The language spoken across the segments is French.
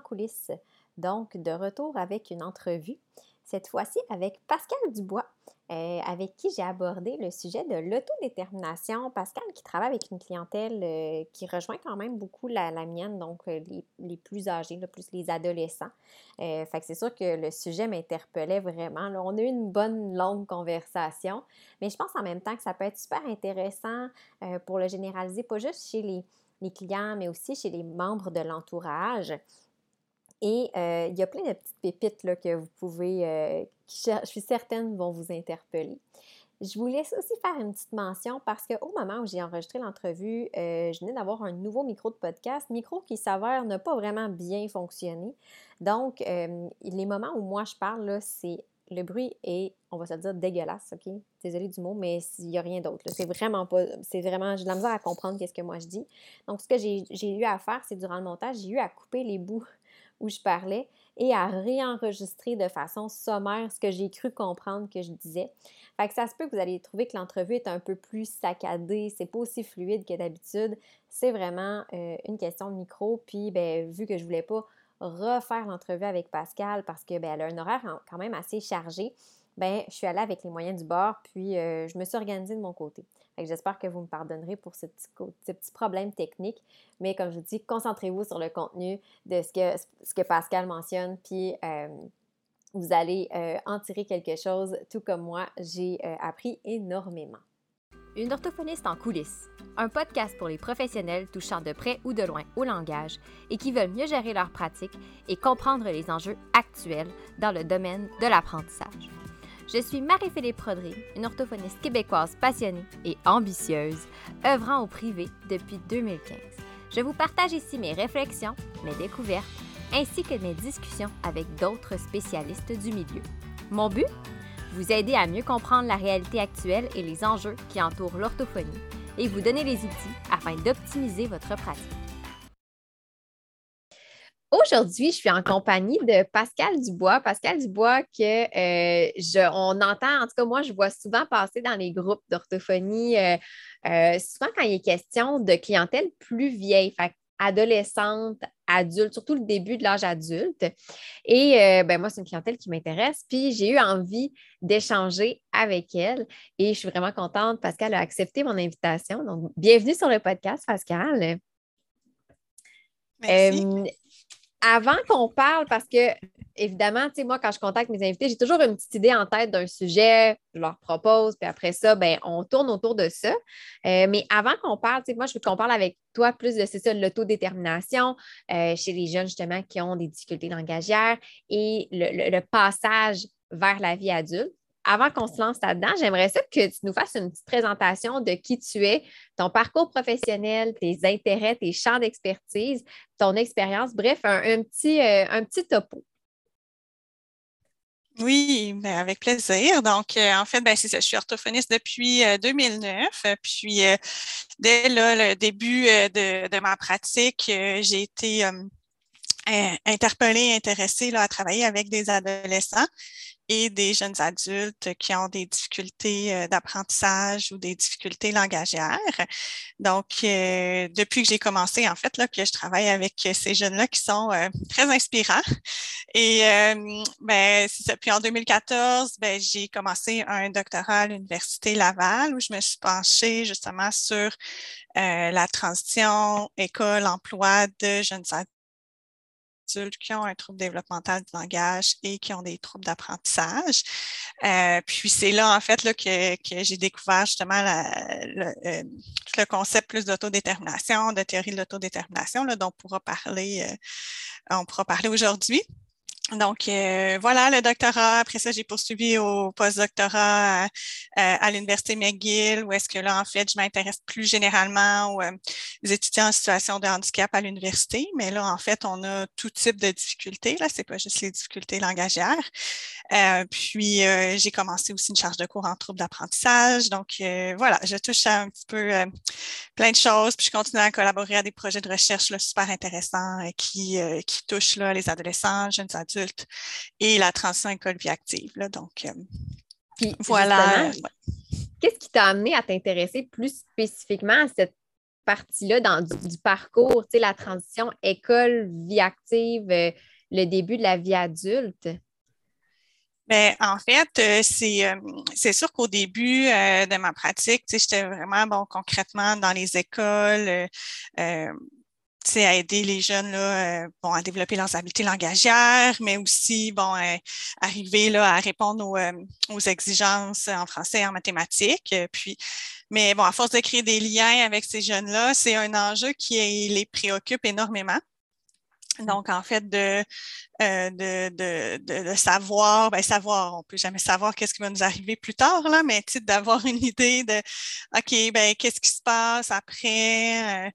coulisses. Donc, de retour avec une entrevue, cette fois-ci avec Pascal Dubois, euh, avec qui j'ai abordé le sujet de l'autodétermination. Pascal qui travaille avec une clientèle euh, qui rejoint quand même beaucoup la, mienne, donc euh, les, plus âgés, plus les adolescents. fait que c'est sûr que le sujet m'interpellait vraiment. On a eu une bonne longue conversation, mais je pense en même temps que ça peut être super intéressant pour le généraliser, pas juste chez les les clients, mais aussi chez les membres de l'entourage. Et euh, il y a plein de petites pépites là, que vous pouvez, euh, qui je suis certaine vont vous interpeller. Je vous laisse aussi faire une petite mention parce qu'au moment où j'ai enregistré l'entrevue, euh, je venais d'avoir un nouveau micro de podcast, micro qui s'avère ne pas vraiment bien fonctionner. Donc, les moments où moi je parle, c'est le bruit est, on va se dire, dégueulasse, OK? Désolée du mot, mais il n'y a rien d'autre. C'est vraiment pas. C'est vraiment. J'ai de la misère à comprendre qu'est-ce que moi je dis. Donc, ce que j'ai eu à faire, c'est durant le montage, j'ai eu à couper les bouts où je parlais et à réenregistrer de façon sommaire ce que j'ai cru comprendre que je disais. Fait ça se peut que vous allez trouver que l'entrevue est un peu plus saccadée, c'est pas aussi fluide que d'habitude. C'est vraiment euh, une question de micro. Puis, ben, vu que je voulais pas refaire l'entrevue avec Pascal parce que ben, a un horaire quand même assez chargé, ben, je suis allée avec les moyens du bord, puis euh, je me suis organisée de mon côté. J'espère que vous me pardonnerez pour ce petit, ce petit, problème technique, mais comme je vous dis, concentrez-vous sur le contenu de ce que, ce que Pascal mentionne, puis euh, vous allez euh, en tirer quelque chose, tout comme moi, j'ai appris énormément. Une orthophoniste en coulisses, un podcast pour les professionnels touchant de près ou de loin au langage et qui veulent mieux gérer leur pratique et comprendre les enjeux actuels dans le domaine de l'apprentissage. Je suis Marie-Philippe Prodry, une orthophoniste québécoise passionnée et ambitieuse, œuvrant au privé depuis 2015. Je vous partage ici mes réflexions, mes découvertes, ainsi que mes discussions avec d'autres spécialistes du milieu. Mon but? Vous aider à mieux comprendre la réalité actuelle et les enjeux qui entourent l'orthophonie et vous donner les outils afin d'optimiser votre pratique. Aujourd'hui, je suis en compagnie de Pascal Dubois. Pascal Dubois, que euh, je, on entend, en tout cas, moi, je vois souvent passer dans les groupes d'orthophonie, euh, euh, souvent quand il est question de clientèle plus vieille. Fait adolescente, adulte, surtout le début de l'âge adulte. Et ben, moi, c'est une clientèle qui m'intéresse. Puis j'ai eu envie d'échanger avec elle et je suis vraiment contente qu'elle a accepté mon invitation. Donc, bienvenue sur le podcast, Pascal. Merci. Avant qu'on parle, parce que évidemment, tu sais, moi, quand je contacte mes invités, j'ai toujours une petite idée en tête d'un sujet, je leur propose, puis après ça, ben, on tourne autour de ça. Euh, mais avant qu'on parle, tu sais, moi, je veux qu'on parle avec toi plus de l'autodétermination euh, chez les jeunes, justement, qui ont des difficultés langagières et le passage vers la vie adulte avant qu'on se lance là-dedans, j'aimerais ça que tu nous fasses une petite présentation de qui tu es, ton parcours professionnel, tes intérêts, tes champs d'expertise, ton expérience, bref, un, petit, euh, un petit topo. Oui, ben, avec plaisir. Donc, euh, en fait, ben, je suis orthophoniste depuis 2009. Euh, puis, dès le début de, ma pratique, j'ai été interpellée, intéressée là, à travailler avec des adolescents et des jeunes adultes qui ont des difficultés euh, d'apprentissage ou des difficultés langagières. Donc, euh, depuis que j'ai commencé, en fait, là, que je travaille avec ces jeunes-là qui sont euh, très inspirants. Et ben, c'est ça. Puis en 2014, ben, j'ai commencé un doctorat à l'Université Laval où je me suis penchée justement sur la transition école-emploi de jeunes adultes qui ont un trouble développemental du langage et qui ont des troubles d'apprentissage. Euh, puis c'est là, en fait, là, que, que j'ai découvert justement le, euh, le, concept plus d'autodétermination, de théorie de l'autodétermination, dont on pourra parler, euh, on pourra parler aujourd'hui. Donc, euh, voilà le doctorat. Après ça, j'ai poursuivi au postdoctorat à, à l'Université McGill, où est-ce que là, en fait, je m'intéresse plus généralement aux, euh, étudiants en situation de handicap à l'université. Mais là, en fait, on a tout type de difficultés. Là, c'est pas juste les difficultés langagières. Euh, puis, euh, j'ai commencé aussi une charge de cours en troubles d'apprentissage. Donc, voilà, je touche à un petit peu plein de choses. Puis, je continue à collaborer à des projets de recherche là, super intéressants qui, qui touchent là, les adolescents, jeunes adultes et la transition école-vie active. Là, donc, euh, voilà. Qu'est-ce qui t'a amené à t'intéresser plus spécifiquement à cette partie-là dans du, parcours, tu sais, la transition école-vie active, euh, le début de la vie adulte? Bien, en fait, euh, c'est sûr qu'au début de ma pratique, j'étais vraiment bon concrètement dans les écoles à aider les jeunes là, euh, bon, à développer leurs habiletés langagières, mais aussi bon, euh, arriver là, à répondre aux, euh, exigences en français et en mathématiques. Puis, mais bon, à force de créer des liens avec ces jeunes-là, c'est un enjeu qui les préoccupe énormément. Donc, en fait, de, euh, de, de, de, savoir, ben savoir, on peut jamais savoir qu'est-ce qui va nous arriver plus tard, là, mais d'avoir une idée de OK, ben qu'est-ce qui se passe après, euh,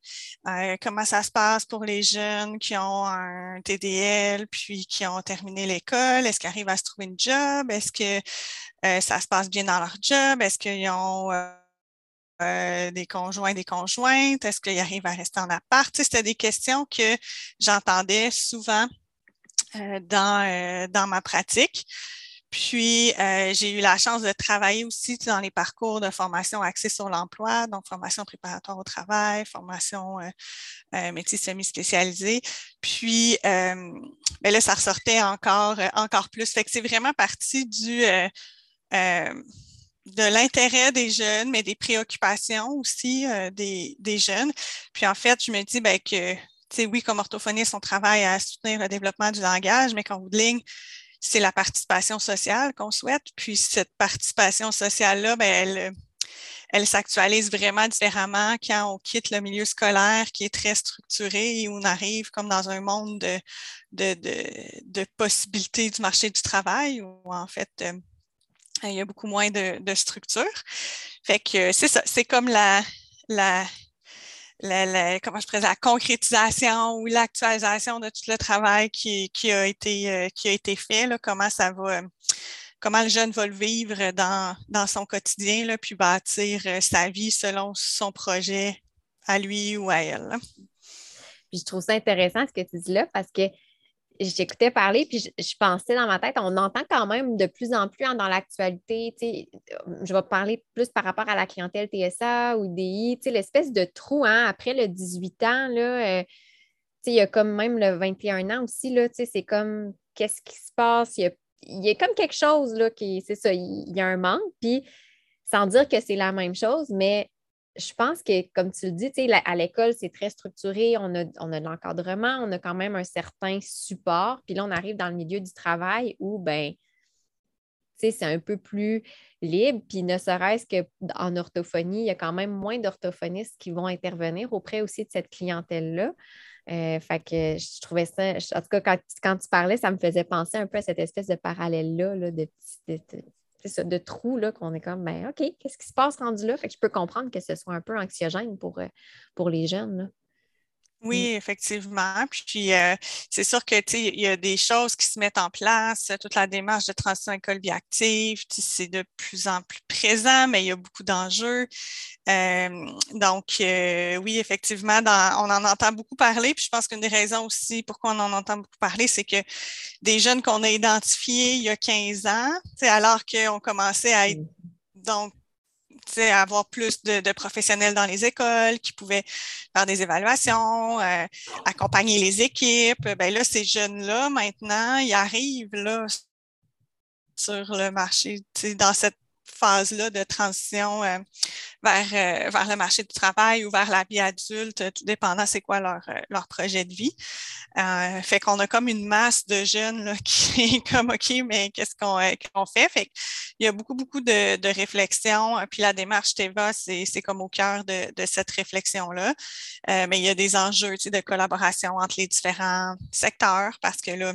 euh, comment ça se passe pour les jeunes qui ont un TDL puis qui ont terminé l'école, est-ce qu'ils arrivent à se trouver une job, est-ce que ça se passe bien dans leur job, est-ce qu'ils ont euh, des conjoints, des conjointes? Est-ce qu'ils arrivent à rester en appart? C'était des questions que j'entendais souvent euh, dans, euh, dans ma pratique. Puis, j'ai eu la chance de travailler aussi dans les parcours de formation axés sur l'emploi, donc formation préparatoire au travail, formation métier semi-spécialisé. Puis, ben là, ça ressortait encore, encore plus. Fait c'est vraiment partie du de l'intérêt des jeunes, mais des préoccupations aussi euh, des, des, jeunes. Puis en fait, je me dis ben, que, oui, comme orthophoniste, on travaille à soutenir le développement du langage, mais qu'en bout de ligne, c'est la participation sociale qu'on souhaite. Puis cette participation sociale-là, ben, elle, elle s'actualise vraiment différemment quand on quitte le milieu scolaire qui est très structuré et on arrive comme dans un monde de, de, de, de possibilités du marché du travail où en fait, euh, il y a beaucoup moins de, de structure. Fait que c'est ça, c'est comme la, la, comment je la concrétisation ou l'actualisation de tout le travail qui, a, été, euh, qui a été fait, comment ça va, comment le jeune va le vivre dans, dans son quotidien, puis bâtir euh, sa vie selon son projet à lui ou à elle. Je trouve ça intéressant ce que tu dis là parce que j'écoutais parler, puis je, pensais dans ma tête, on entend quand même de plus en plus hein, dans l'actualité, je vais parler plus par rapport à la clientèle TSA ou DI, l'espèce de trou hein, après le 18 ans, là, euh, il y a comme même le 21 ans aussi, c'est comme qu'est-ce qui se passe, il y a, comme quelque chose, là, qui, c'est ça, il y a un manque, puis sans dire que c'est la même chose, mais je pense que, comme tu le dis, à l'école, c'est très structuré, on a, on a de l'encadrement, on a quand même un certain support. Puis là, on arrive dans le milieu du travail où, ben, c'est un peu plus libre. Puis ne serait-ce qu'en orthophonie, il y a quand même moins d'orthophonistes qui vont intervenir auprès aussi de cette clientèle-là. Euh, fait que je trouvais ça, en tout cas, quand, tu parlais, ça me faisait penser un peu à cette espèce de parallèle-là, là, de, de, de trous là, qu'on est comme, ben, OK, qu'est-ce qui se passe rendu là? Je peux comprendre que ce soit un peu anxiogène pour, euh, pour les jeunes. Oui, mm. effectivement. Puis euh, c'est sûr que il y a des choses qui se mettent en place, toute la démarche de transition école vie active, c'est de plus en plus présent, mais il y a beaucoup d'enjeux. Euh, donc, euh, oui, effectivement, on en entend beaucoup parler. Puis je pense qu'une des raisons aussi pourquoi on en entend beaucoup parler, c'est que des jeunes qu'on a identifiés il y a 15 ans, alors qu'on commençait à être mm. donc avoir plus de, professionnels dans les écoles qui pouvaient faire des évaluations, euh, accompagner les équipes. Ben là, ces jeunes-là, maintenant, ils arrivent là sur le marché, dans cette phase-là de transition euh, vers, euh, vers le marché du travail ou vers la vie adulte, tout dépendant c'est quoi leur, euh, leur projet de vie. fait qu'on a comme une masse de jeunes qui est comme OK, mais qu'est-ce qu'on fait? Fait il y a beaucoup, beaucoup de, de réflexions. Puis la démarche TEVA, c'est comme au cœur de, de cette réflexion-là. mais il y a des enjeux de collaboration entre les différents secteurs parce que là,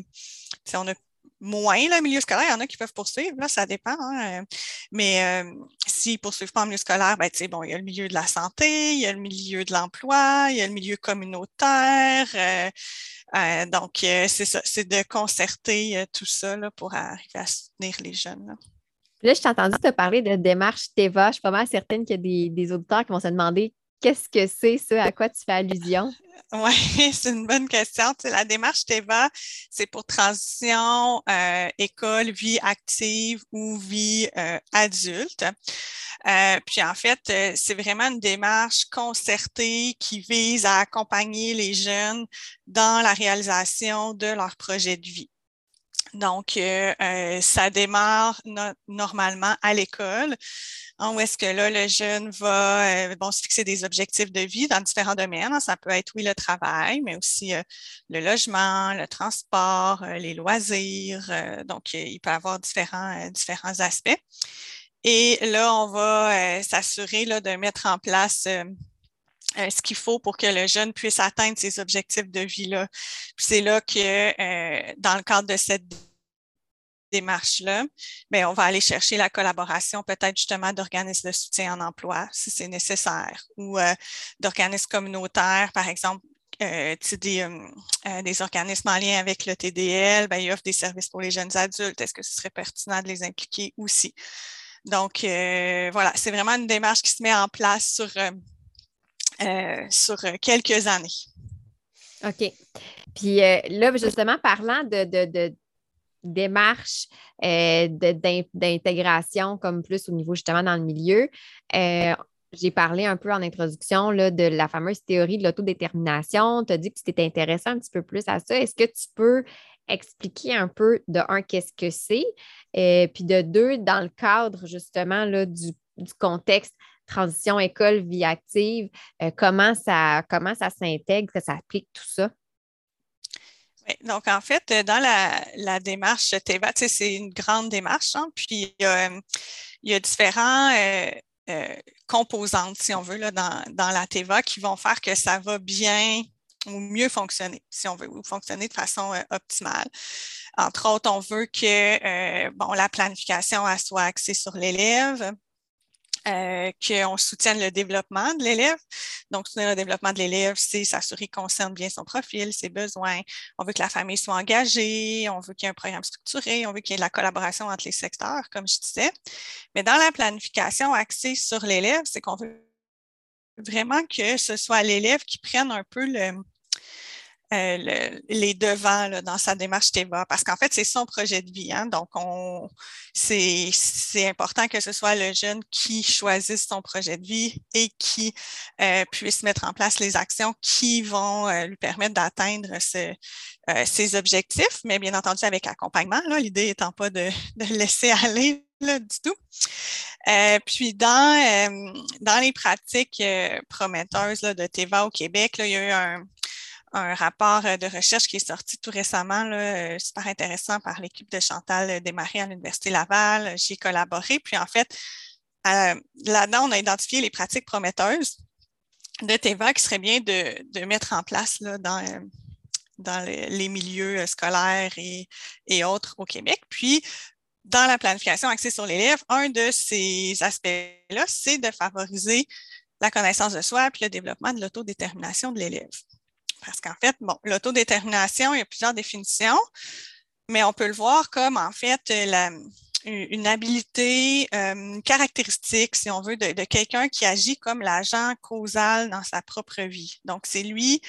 on a moins le milieu scolaire. Il y en a qui peuvent poursuivre, là, ça dépend. Hein, euh, mais euh, s'ils ne poursuivent pas en milieu scolaire, ben, bon, il y a le milieu de la santé, il y a le milieu de l'emploi, il y a le milieu communautaire. Euh, donc, c'est ça, c'est de concerter tout ça là, pour arriver à soutenir les jeunes. Là. Je t'ai entendu te parler de démarche TEVA. Je suis pas mal certaine qu'il y a des, des, auditeurs qui vont se demander qu'est-ce que c'est ça? À quoi tu fais allusion? Oui, c'est une bonne question. la démarche TEVA, c'est pour transition euh, école, vie active ou vie euh, adulte. Euh, puis en fait, c'est vraiment une démarche concertée qui vise à accompagner les jeunes dans la réalisation de leur projet de vie. Donc, euh, euh, ça démarre normalement à l'école, hein, où est-ce que là, le jeune va euh, bon, se fixer des objectifs de vie dans différents domaines. Ça peut être, oui, le travail, mais aussi le logement, le transport, les loisirs. donc, il peut avoir différents, différents aspects. Et là, on va s'assurer de mettre en place euh, ce qu'il faut pour que le jeune puisse atteindre ses objectifs de vie-là. c'est là que, euh, dans le cadre de cette démarche-là, ben, on va aller chercher la collaboration peut-être justement d'organismes de soutien en emploi, si c'est nécessaire, ou euh, d'organismes communautaires, par exemple, des, des, organismes en lien avec le TDL, ben, ils offrent des services pour les jeunes adultes. Est-ce que ce serait pertinent de les impliquer aussi? Donc, voilà, c'est vraiment une démarche qui se met en place sur euh, sur euh, quelques années. OK. Puis euh, là, justement, parlant de, de, démarche d'intégration comme plus au niveau justement dans le milieu, j'ai parlé un peu en introduction de la fameuse théorie de l'autodétermination. Tu as dit que tu t'étais intéressé un petit peu plus à ça. Est-ce que tu peux expliquer un peu de un, qu'est-ce que c'est, puis de deux, dans le cadre justement du contexte transition école, vie active, euh, comment ça, comment ça s'intègre, que ça applique tout ça? donc, en fait, dans la, démarche TEVA, c'est une grande démarche, hein, puis il y a différents euh, composantes, si on veut, là, dans, dans, la TEVA qui vont faire que ça va bien ou mieux fonctionner, si on veut, ou fonctionner de façon euh, optimale. Entre autres, on veut que bon, la planification soit axée sur l'élève, euh, qu'on soutienne le développement de l'élève. Donc, soutenir le développement de l'élève, c'est s'assurer qu'on concerne bien son profil, ses besoins. On veut que la famille soit engagée, on veut qu'il y ait un programme structuré, on veut qu'il y ait de la collaboration entre les secteurs, comme je disais. Mais dans la planification axée sur l'élève, c'est qu'on veut vraiment que ce soit l'élève qui prenne un peu le, euh, les devants dans sa démarche TEVA, parce qu'en fait, c'est son projet de vie. Hein, donc, c'est, important que ce soit le jeune qui choisisse son projet de vie et qui euh, puisse mettre en place les actions qui vont euh, lui permettre d'atteindre ses objectifs, mais bien entendu avec accompagnement. L'idée étant pas de, de laisser aller du tout. puis dans, dans les pratiques prometteuses de TEVA au Québec, là, il y a eu un, un rapport euh, de recherche qui est sorti tout récemment, là, euh, super intéressant par l'équipe de Chantal Desmarais à l'Université Laval. J'y ai collaboré. Puis en fait, euh, là-dedans, on a identifié les pratiques prometteuses de TEVA qui serait bien de, mettre en place dans les milieux scolaires et, et, autres au Québec. Puis, dans la planification axée sur l'élève, un de ces aspects-là, c'est de favoriser la connaissance de soi puis le développement de l'autodétermination de l'élève. Parce qu'en fait, bon, l'autodétermination, il y a plusieurs définitions, mais on peut le voir comme en fait la, une habilité euh, caractéristique, si on veut, de, quelqu'un qui agit comme l'agent causal dans sa propre vie. Donc, c'est lui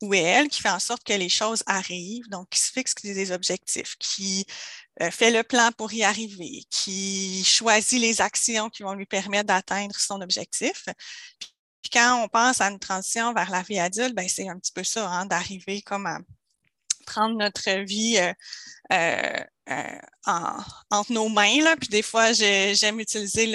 ou elle qui fait en sorte que les choses arrivent, donc qui se fixe des objectifs, qui euh, fait le plan pour y arriver, qui choisit les actions qui vont lui permettre d'atteindre son objectif. Puis quand on pense à une transition vers la vie adulte, ben c'est un petit peu ça, hein, d'arriver comme à prendre notre vie euh, euh, euh, entre nos mains. Là. Puis des fois, j'aime utiliser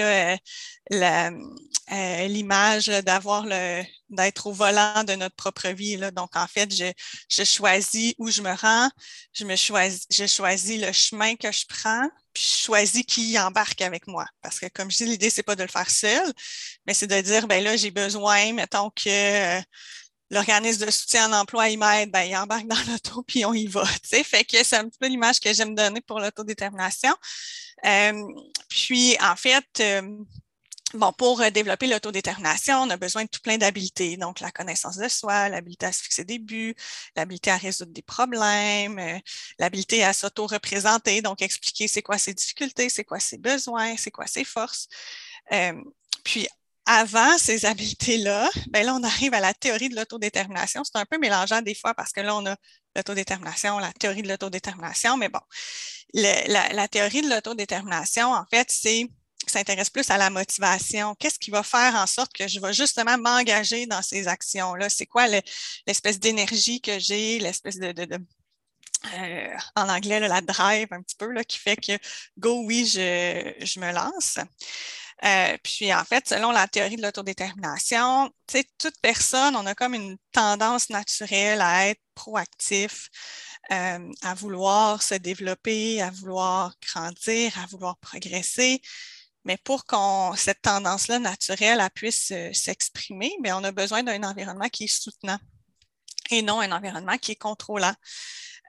l'image d'avoir le d'être au volant de notre propre vie. Là. Donc, en fait, je, je choisis où je me rends, je me choisis, je choisis le chemin que je prends, puis je choisis qui embarque avec moi. Parce que, comme je dis, l'idée, c'est pas de le faire seul, mais c'est de dire, ben là, j'ai besoin, mettons que euh, l'organisme de soutien en emploi, il m'aide, ben, il embarque dans l'auto, puis on y va. sais. Fait que c'est un petit peu l'image que j'aime donner pour l'autodétermination. Euh, puis, en fait, euh, Bon, pour euh, développer l'autodétermination, on a besoin de tout plein d'habiletés. Donc, la connaissance de soi, l'habileté à se fixer des buts, l'habileté à résoudre des problèmes, euh, l'habileté à s'auto-représenter, donc expliquer c'est quoi ses difficultés, c'est quoi ses besoins, c'est quoi ses forces. Euh, puis, avant ces habiletés-là, ben là, on arrive à la théorie de l'autodétermination. C'est un peu mélangeant des fois parce que là, on a l'autodétermination, la théorie de l'autodétermination, mais bon, la, théorie de l'autodétermination, en fait, c'est s'intéresse plus à la motivation. Qu'est-ce qui va faire en sorte que je vais justement m'engager dans ces actions-là? C'est quoi l'espèce d'énergie que j'ai, l'espèce de, euh, en anglais, la drive un petit peu, qui fait que go, oui, je, je me lance. Euh, puis en fait, selon la théorie de l'autodétermination, toute personne, on a comme une tendance naturelle à être proactif, euh, à vouloir se développer, à vouloir grandir, à vouloir progresser. Mais pour qu'on cette tendance-là naturelle puisse s'exprimer, ben, on a besoin d'un environnement qui est soutenant et non un environnement qui est contrôlant.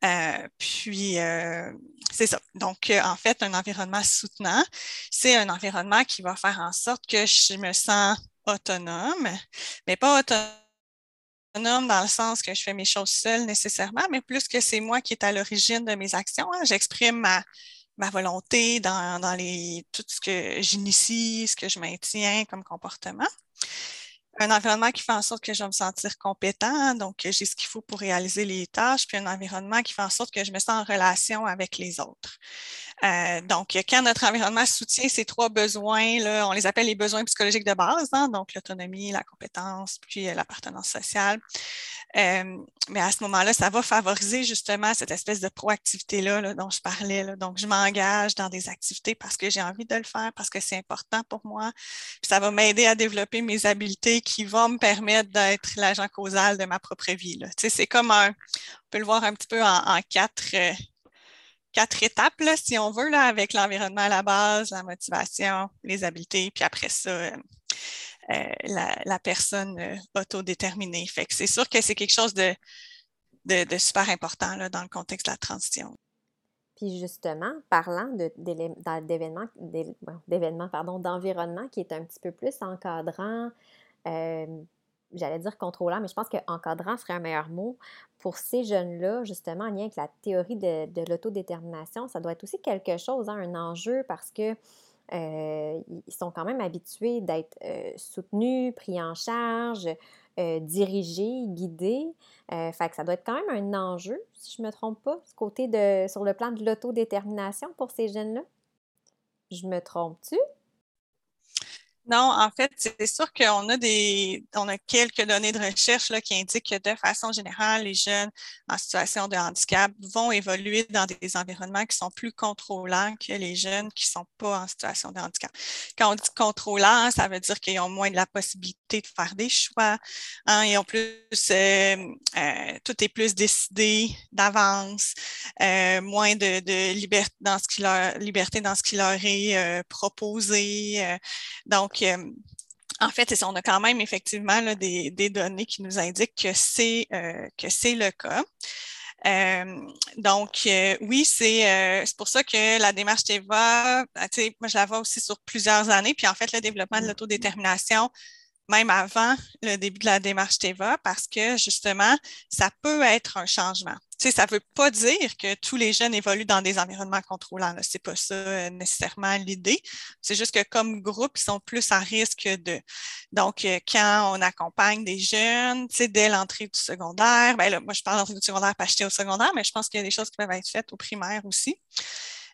Euh, puis, euh, c'est ça. Donc, euh, en fait, un environnement soutenant, c'est un environnement qui va faire en sorte que je me sens autonome, mais pas autonome dans le sens que je fais mes choses seule nécessairement, mais plus que c'est moi qui est à l'origine de mes actions. Hein. J'exprime ma, ma volonté dans, dans les, tout ce que j'initie, ce que je maintiens comme comportement un environnement qui fait en sorte que je vais me sentir compétent, donc j'ai ce qu'il faut pour réaliser les tâches, puis un environnement qui fait en sorte que je me sens en relation avec les autres. Euh, donc, quand notre environnement soutient ces trois besoins, là, on les appelle les besoins psychologiques de base, hein, donc l'autonomie, la compétence, puis euh, l'appartenance sociale. Euh, mais à ce moment-là, ça va favoriser justement cette espèce de proactivité-là dont je parlais. Donc, je m'engage dans des activités parce que j'ai envie de le faire, parce que c'est important pour moi. Puis ça va m'aider à développer mes habiletés qui vont me permettre d'être l'agent causal de ma propre vie. C'est comme un, on peut le voir un petit peu en, quatre, euh, quatre étapes, là, si on veut, là, avec l'environnement à la base, la motivation, les habiletés, puis après ça, euh, euh, la, personne autodéterminée. Fait c'est sûr que c'est quelque chose de, de, super important là, dans le contexte de la transition. Puis justement, parlant d'événements, d'événements, pardon, d'environnement qui est un petit peu plus encadrant, j'allais dire contrôlant, mais je pense qu'encadrant serait un meilleur mot. Pour ces jeunes-là, justement, en lien avec la théorie de, l'autodétermination, ça doit être aussi quelque chose, hein, un enjeu, parce que ils sont quand même habitués d'être soutenus, pris en charge, dirigés, guidés. fait que ça doit être quand même un enjeu, si je ne me trompe pas, ce côté de, sur le plan de l'autodétermination pour ces jeunes-là. Je me trompe-tu? Non, en fait, c'est sûr qu'on a des, on a quelques données de recherche là, qui indiquent que de façon générale, les jeunes en situation de handicap vont évoluer dans des environnements qui sont plus contrôlants que les jeunes qui ne sont pas en situation de handicap. Quand on dit contrôlant, ça veut dire qu'ils ont moins de la possibilité de faire des choix. Hein, ils ont plus, euh, euh, tout est plus décidé d'avance, euh, moins de, de liberté dans ce qui leur, liberté dans ce qui leur est proposé. donc donc, euh, en fait, on a quand même effectivement des, données qui nous indiquent que c'est euh, le cas. Euh, donc, oui, c'est pour ça que la démarche TEVA, ben, moi, je la vois aussi sur plusieurs années. Puis, en fait, le développement de l'autodétermination, même avant le début de la démarche TEVA, parce que justement, ça peut être un changement ça ne veut pas dire que tous les jeunes évoluent dans des environnements contrôlants. Ce n'est pas ça euh, nécessairement l'idée. C'est juste que comme groupe, ils sont plus à risque de. Donc, euh, quand on accompagne des jeunes, dès l'entrée du secondaire, ben moi, je parle d'entrée du secondaire pas acheter au secondaire, mais je pense qu'il y a des choses qui peuvent être faites au primaire aussi.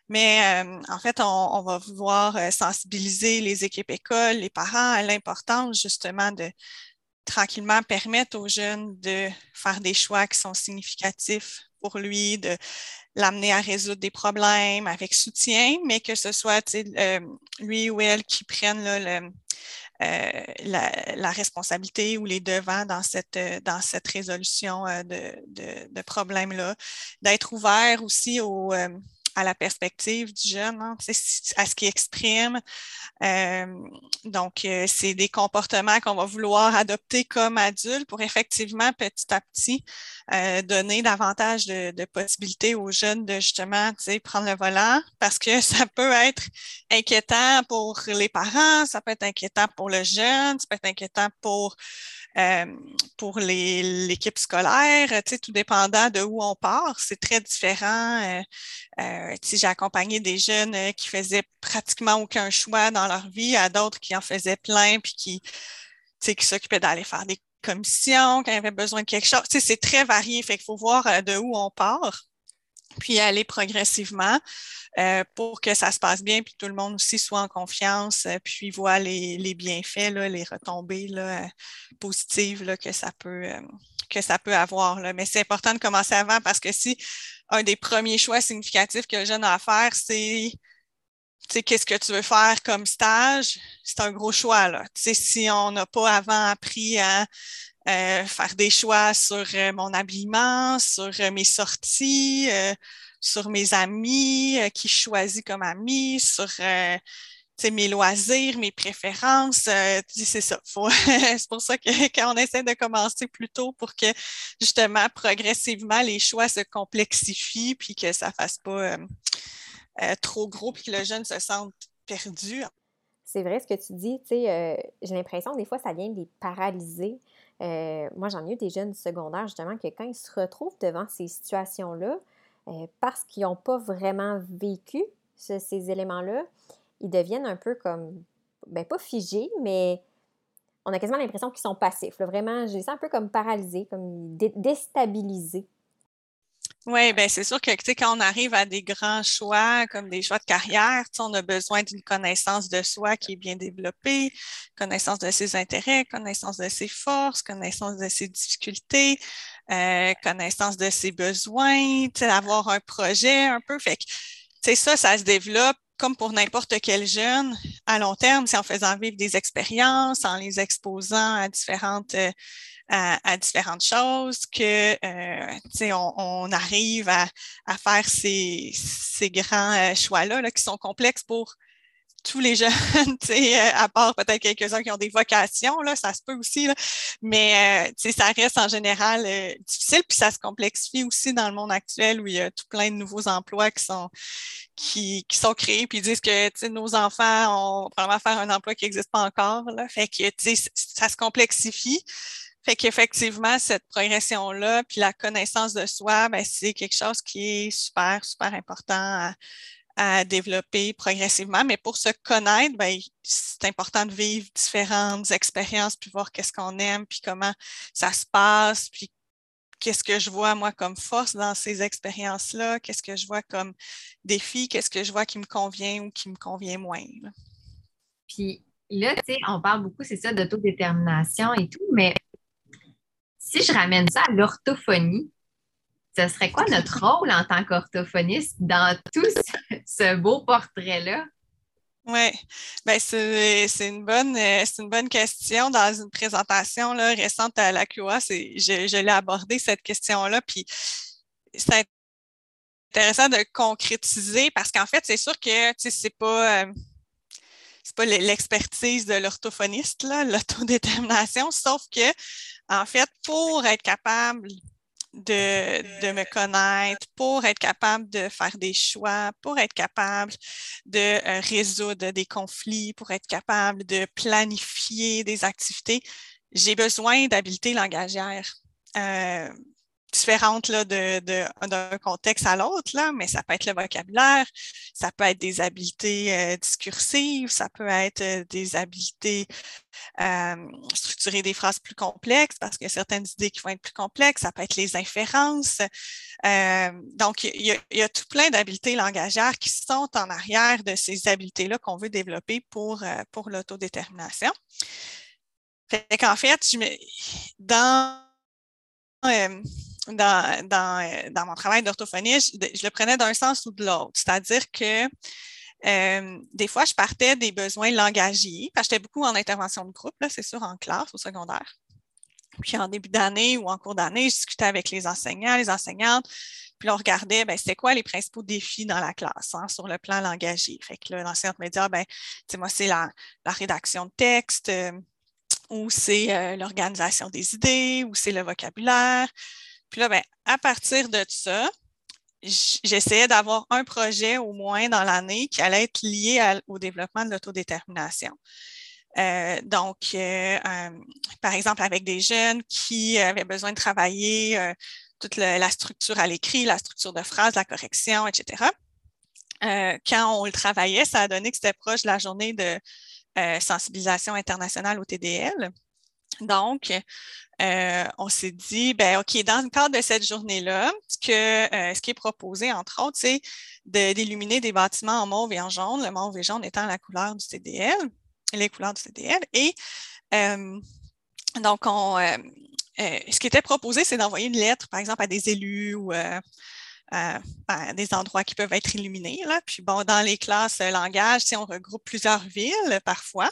Mais euh, en fait, on, va vouloir sensibiliser les équipes écoles, les parents à l'importance justement de, tranquillement permettre aux jeunes de faire des choix qui sont significatifs pour lui, de l'amener à résoudre des problèmes avec soutien, mais que ce soit euh, lui ou elle qui prenne euh, la, responsabilité ou les devants dans cette, dans cette résolution euh, de, de problèmes-là, d'être ouvert aussi au, à la perspective du jeune, hein, à ce qu'il exprime. Euh, donc, euh, c'est des comportements qu'on va vouloir adopter comme adultes pour effectivement, petit à petit, euh, donner davantage de, de, possibilités aux jeunes de justement prendre le volant parce que ça peut être inquiétant pour les parents, ça peut être inquiétant pour le jeune, ça peut être inquiétant pour pour l'équipe scolaire, tout dépendant de où on part, c'est très différent. j'ai accompagné des jeunes qui faisaient pratiquement aucun choix dans leur vie, à d'autres qui en faisaient plein, puis qui, qui s'occupaient d'aller faire des commissions, quand il y avait besoin de quelque chose. c'est très varié, fait qu'il faut voir de où on part puis aller progressivement euh, pour que ça se passe bien, puis tout le monde aussi soit en confiance, euh, puis voit les, bienfaits, les retombées là, positives que, ça peut, euh, que ça peut avoir. Là. Mais c'est important de commencer avant parce que si un des premiers choix significatifs que le jeune a à faire, c'est qu'est-ce que tu veux faire comme stage, c'est un gros choix. Là. si on n'a pas avant appris à euh, faire des choix sur euh, mon habillement, sur euh, mes sorties, sur mes amis, qui je choisis comme amis, sur mes loisirs, mes préférences. c'est ça. c'est pour ça que essaie de commencer plus tôt pour que justement progressivement les choix se complexifient puis que ça ne fasse pas trop gros puis que le jeune se sente perdu. C'est vrai ce que tu dis, j'ai l'impression des fois ça vient les paralyser euh, moi, j'en ai eu des jeunes secondaires, justement, que quand ils se retrouvent devant ces situations-là, euh, parce qu'ils n'ont pas vraiment vécu ces éléments-là, ils deviennent un peu comme, ben pas figés, mais on a quasiment l'impression qu'ils sont passifs. Vraiment, je les un peu comme paralysés, comme déstabilisés. Oui, bien, c'est sûr que quand on arrive à des grands choix, comme des choix de carrière, on a besoin d'une connaissance de soi qui est bien développée, connaissance de ses intérêts, connaissance de ses forces, connaissance de ses difficultés, euh, connaissance de ses besoins, avoir un projet un peu. Fait que, ça, ça se développe comme pour n'importe quel jeune à long terme, c'est en faisant vivre des expériences, en les exposant à différentes euh, à, différentes choses, que euh, on, on, arrive à, à faire ces, ces grands euh, choix-là là, qui sont complexes pour tous les jeunes, euh, à part peut-être quelques-uns qui ont des vocations, là, ça se peut aussi, là, mais euh, ça reste en général euh, difficile, puis ça se complexifie aussi dans le monde actuel où il y a tout plein de nouveaux emplois qui sont qui, qui sont créés, puis ils disent que nos enfants ont probablement faire un emploi qui n'existe pas encore. Là, fait que ça se complexifie. Fait qu'effectivement, cette progression-là, puis la connaissance de soi, ben, c'est quelque chose qui est super, super important à, développer progressivement. Mais pour se connaître, ben, c'est important de vivre différentes expériences, puis voir qu'est-ce qu'on aime, puis comment ça se passe, puis qu'est-ce que je vois, moi, comme force dans ces expériences-là, qu'est-ce que je vois comme défi, qu'est-ce que je vois qui me convient ou qui me convient moins. Puis là, tu sais, on parle beaucoup, c'est ça, d'autodétermination et tout, mais si je ramène ça à l'orthophonie, ce serait quoi notre rôle en tant qu'orthophoniste dans tout ce, beau portrait-là? Oui, ben c'est une, bonne, une bonne question. Dans une présentation là, récente à la QA, je, je l'ai abordé cette question-là, puis c'est intéressant de concrétiser parce qu'en fait, c'est sûr que c'est pas. Euh, c'est pas l'expertise de l'orthophoniste, l'autodétermination, sauf que en fait, pour être capable de, me connaître, pour être capable de faire des choix, pour être capable de euh, résoudre des conflits, pour être capable de planifier des activités, j'ai besoin d'habiletés langagières. Euh, différentes là, de, d'un contexte à l'autre, là, mais ça peut être le vocabulaire, ça peut être des habiletés euh, discursives, ça peut être euh, des habiletés euh, structurer des phrases plus complexes parce qu'il y a certaines idées qui vont être plus complexes, ça peut être les inférences. Euh, donc, il y, a, y, a, tout plein d'habiletés langagières qui sont en arrière de ces habiletés-là qu'on veut développer pour, pour l'autodétermination. Fait qu'en fait, je me, dans dans, euh, mon travail d'orthophonie, je, le prenais d'un sens ou de l'autre. C'est-à-dire que euh, des fois, je partais des besoins langagiers, parce que j'étais beaucoup en intervention de groupe, c'est sûr, en classe, au secondaire. Puis en début d'année ou en cours d'année, je discutais avec les enseignants, les enseignantes, puis on regardait, ben, c'était quoi les principaux défis dans la classe hein, sur le plan langagier. Fait que l'enseignante me disait, ah, ben, moi, c'est la, rédaction de texte, euh, ou c'est l'organisation des idées, ou c'est le vocabulaire. Puis là, ben, à partir de ça, j'essayais d'avoir un projet au moins dans l'année qui allait être lié au développement de l'autodétermination. donc, par exemple, avec des jeunes qui avaient besoin de travailler toute la structure à l'écrit, la structure de phrase, la correction, etc. quand on le travaillait, ça a donné que c'était proche de la journée de sensibilisation internationale au TDL. Donc, euh, on s'est dit, ben OK, dans le cadre de cette journée-là, ce, euh, ce qui est proposé, entre autres, c'est d'illuminer des bâtiments en mauve et en jaune, le mauve et jaune étant la couleur du CDL, les couleurs du CDL. Et euh, donc, on, ce qui était proposé, c'est d'envoyer une lettre, par exemple, à des élus ou des endroits qui peuvent être illuminés. Là. Puis bon, dans les classes euh, langage, on regroupe plusieurs villes parfois,